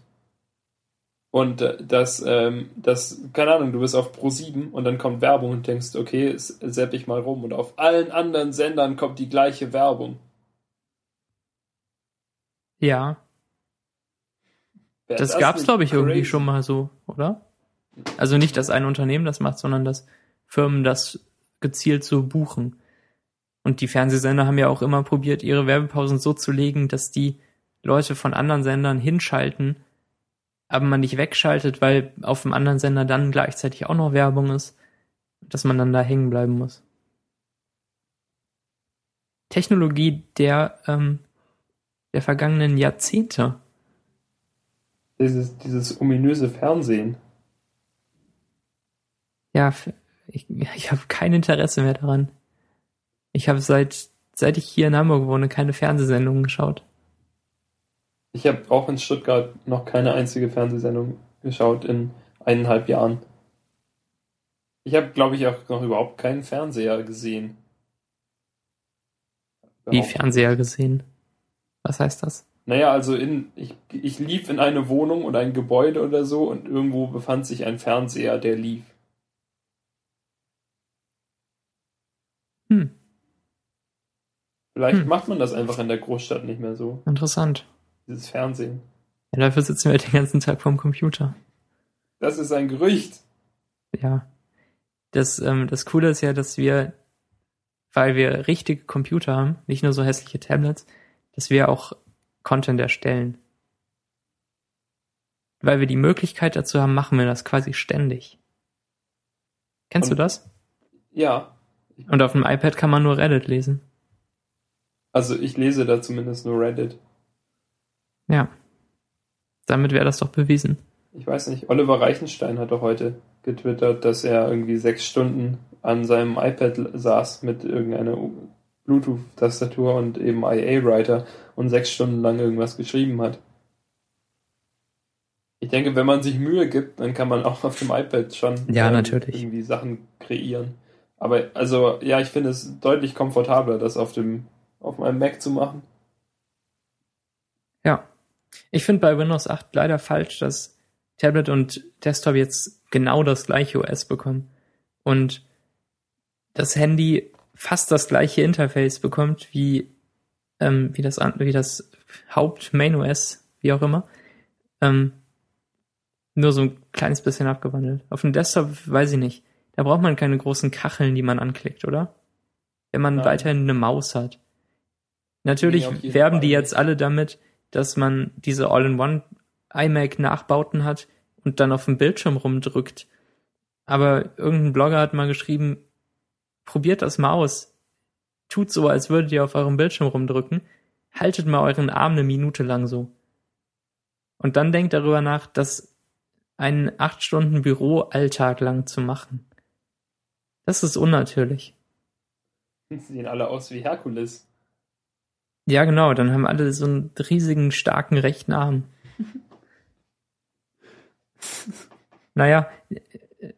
Und äh, das, ähm, das, keine Ahnung, du bist auf Pro7 und dann kommt Werbung und denkst, okay, sepp ich mal rum. Und auf allen anderen Sendern kommt die gleiche Werbung.
Ja,
Wär
das gab's
nicht
glaube ich irgendwie
crazy?
schon mal so, oder? Also nicht, dass ein Unternehmen das macht, sondern dass Firmen das gezielt so buchen. Und die Fernsehsender haben ja auch immer probiert, ihre Werbepausen so zu legen, dass die Leute von anderen Sendern hinschalten, aber man nicht wegschaltet, weil auf dem anderen Sender dann gleichzeitig auch noch Werbung ist, dass man dann da hängen bleiben muss. Technologie der, ähm, der vergangenen Jahrzehnte.
Dieses, dieses ominöse Fernsehen.
Ja, ich, ich habe kein Interesse mehr daran. Ich habe seit, seit ich hier in Hamburg wohne, keine Fernsehsendungen geschaut.
Ich habe auch in Stuttgart noch keine einzige Fernsehsendung geschaut in eineinhalb Jahren. Ich habe, glaube ich, auch noch überhaupt keinen Fernseher gesehen.
Wie. Fernseher gesehen. Was heißt das?
Naja, also in, ich, ich lief in eine Wohnung oder ein Gebäude oder so und irgendwo befand sich ein Fernseher, der lief.
Hm,
Vielleicht
Hm.
macht man das einfach in der Großstadt nicht mehr so,
interessant.
Dieses Fernsehen.
Ja, dafür sitzen wir den ganzen Tag vorm Computer.
Das ist ein Gerücht.
Ja. Das, ähm, das Coole ist ja, dass wir, weil wir richtige Computer haben, nicht nur so hässliche Tablets, dass wir auch Content erstellen. Weil wir die Möglichkeit dazu haben, machen wir das quasi ständig. Kennst du
Und-
das?
Ja,
Und auf dem iPad kann man nur Reddit lesen.
also ich lese da zumindest nur Reddit.
Ja. Damit wäre das doch bewiesen.
Ich weiß nicht, Oliver Reichenstein hat doch heute getwittert, dass er irgendwie sechs Stunden an seinem iPad saß mit irgendeiner Bluetooth-Tastatur und eben IA-Writer und sechs Stunden lang irgendwas geschrieben hat. Ich denke, wenn man sich Mühe gibt, dann kann man auch auf dem iPad schon
Ja,
ähm,
natürlich.
irgendwie Sachen kreieren. Aber also, ja, ich finde es deutlich komfortabler, das auf dem auf meinem Mac zu machen.
Ja. Ich finde bei Windows 8 leider falsch, dass Tablet und Desktop jetzt genau das gleiche OS bekommen. Und das Handy fast das gleiche Interface bekommt wie, ähm, wie das, wie das Haupt-Main OS, wie auch immer. Ähm, nur so ein kleines bisschen abgewandelt. Auf dem Desktop weiß ich nicht. Da braucht man keine großen Kacheln, die man anklickt, oder? Wenn man
Nein.
weiterhin eine Maus hat. Natürlich werben die jetzt alle damit, dass man diese All-in-One iMac-Nachbauten hat und dann auf dem Bildschirm rumdrückt. Aber irgendein Blogger hat mal geschrieben, probiert das mal aus. Tut so, als würdet ihr auf eurem Bildschirm rumdrücken. Haltet mal euren Arm eine Minute lang so. Und dann denkt darüber nach, das einen acht Stunden Büroalltag lang zu machen. Das ist unnatürlich.
Sie sehen alle aus wie Herkules.
Ja, genau, dann haben alle so einen riesigen, starken rechten Arm. naja,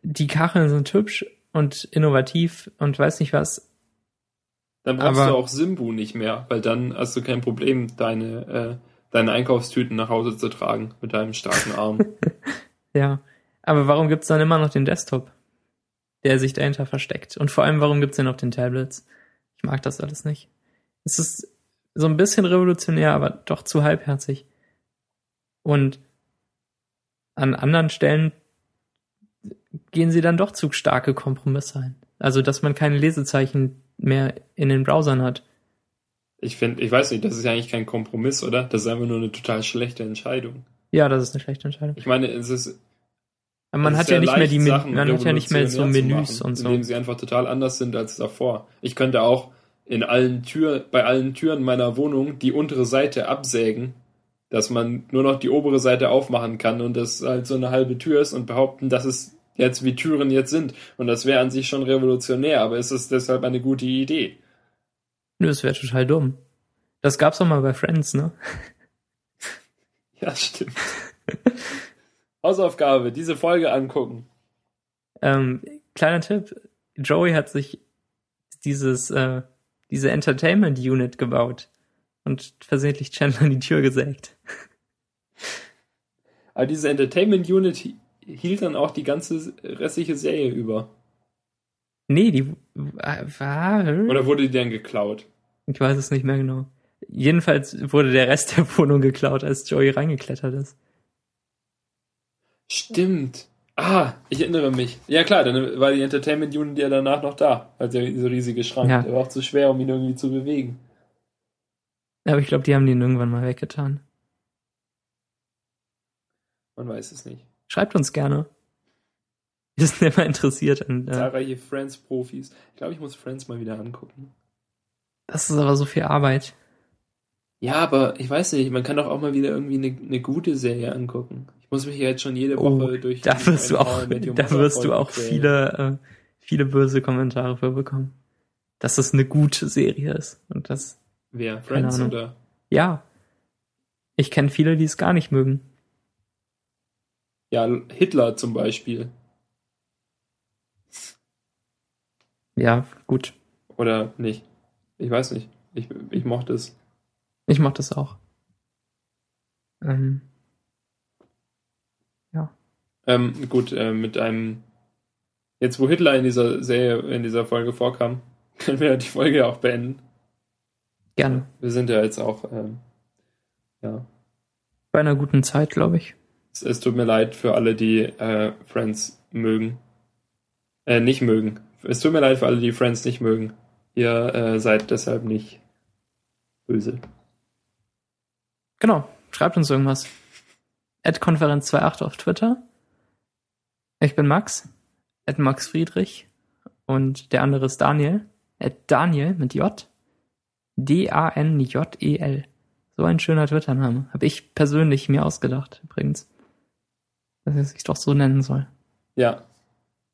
die Kacheln sind hübsch und innovativ und weiß nicht was.
Dann brauchst
Aber-
du auch Simbu nicht mehr, weil dann hast du kein Problem, deine, äh, deine Einkaufstüten nach Hause zu tragen mit deinem starken Arm.
Ja. Aber warum gibt's dann immer noch den Desktop, der sich dahinter versteckt? Und vor allem, warum gibt's den auf den Tablets? Ich mag das alles nicht. Es ist so ein bisschen revolutionär, aber doch zu halbherzig. Und an anderen Stellen gehen sie dann doch zu starke Kompromisse ein. Also, dass man keine Lesezeichen mehr in den Browsern hat.
Ich finde, ich weiß nicht, das ist ja eigentlich kein Kompromiss, oder? Das ist einfach nur eine total schlechte Entscheidung.
Ja, das ist eine schlechte Entscheidung.
Ich meine, es ist.
Aber man hat ja
sehr
nicht mehr die, man hat ja nicht mehr so Menüs
machen,
und so.
Indem sie einfach total anders sind als davor. Ich könnte auch in allen Türen, bei allen Türen meiner Wohnung die untere Seite absägen, dass man nur noch die obere Seite aufmachen kann und das halt so eine halbe Tür ist und behaupten, dass es jetzt wie Türen jetzt sind. Und das wäre an sich schon revolutionär, aber es ist deshalb eine gute Idee.
Nö, das wäre total dumm. Das gab's doch mal bei Friends, ne?
Ja, stimmt. Hausaufgabe, diese Folge angucken.
Ähm, kleiner Tipp, Joey hat sich dieses, äh, diese Entertainment Unit gebaut und versehentlich Chandler in die Tür gesägt.
Aber diese Entertainment Unit hi- hielt dann auch die ganze restliche Serie über.
Nee, die war.
Oder wurde die dann geklaut?
Ich weiß es nicht mehr genau. Jedenfalls wurde der Rest der Wohnung geklaut, als Joey reingeklettert ist.
Stimmt. Ah, ich erinnere mich. Ja klar, dann war die Entertainment Unit ja danach noch da. Also dieser riesige Schrank.
Ja.
Der war auch zu schwer, um ihn irgendwie zu bewegen.
Aber ich glaube, die haben den irgendwann mal weggetan.
Man weiß es nicht.
Schreibt uns gerne. Wir sind immer interessiert an. Äh,
Zahlreiche Friends-Profis. Ich glaube, ich muss Friends mal wieder angucken.
das ist aber so viel Arbeit.
Ja, aber ich weiß nicht, man kann doch auch mal wieder irgendwie eine, eine gute Serie angucken. Ich muss mich ja jetzt schon jede
Oh,
Woche durch
Da wirst du auch, da wirst du auch viele, äh, viele böse Kommentare für bekommen. Dass es eine gute Serie ist. Und das,
Wer? Friends oder?
ja. Ich kenne viele, die es gar nicht mögen.
Ja, Hitler zum Beispiel.
Ja, gut.
Oder nicht. Ich weiß nicht. Ich, ich mochte es.
Ich mach das auch. Ähm,
Ähm, gut, äh, mit einem. Jetzt, wo Hitler in dieser Serie, in dieser Folge vorkam, können wir die Folge auch beenden.
gerne.
Wir sind ja jetzt auch, ähm, ja.
Bei einer guten Zeit, glaube ich.
Es, es tut mir leid für alle, die äh, Friends mögen. Äh, nicht mögen. Es tut mir leid für alle, die Friends nicht mögen. Ihr äh, seid deshalb nicht böse.
Genau. Schreibt uns irgendwas. At Konferenz28 auf Twitter. Ich bin Max. At Max Friedrich. Und der andere ist Daniel. At Daniel mit J. D-A-N-J-E-L. So ein schöner Twitter-Name. Habe ich persönlich mir ausgedacht, übrigens. Dass er sich doch so nennen soll.
Ja.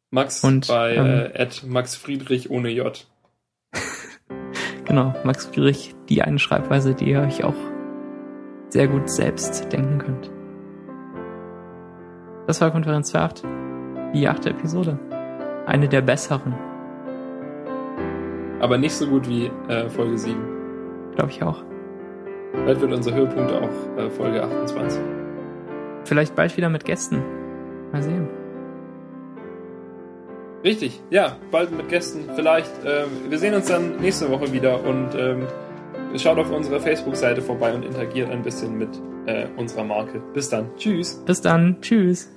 Max
Und,
bei
ähm,
äh, at Max Friedrich ohne J.
Genau, Max Friedrich, die eine Schreibweise, die ihr euch auch sehr gut selbst denken könnt. Das war Konferenz 2.8, die achte Episode. Eine der besseren.
Aber nicht so gut wie äh, Folge 7.
Glaube ich auch.
Bald wird unser Höhepunkt auch äh, Folge 28.
Vielleicht bald wieder mit Gästen. Mal sehen.
Richtig, ja, bald mit Gästen. Vielleicht. Ähm, wir sehen uns dann nächste Woche wieder und ähm, schaut auf unserer Facebook-Seite vorbei und interagiert ein bisschen mit äh, unserer Marke. Bis dann. Tschüss.
Bis dann. Tschüss.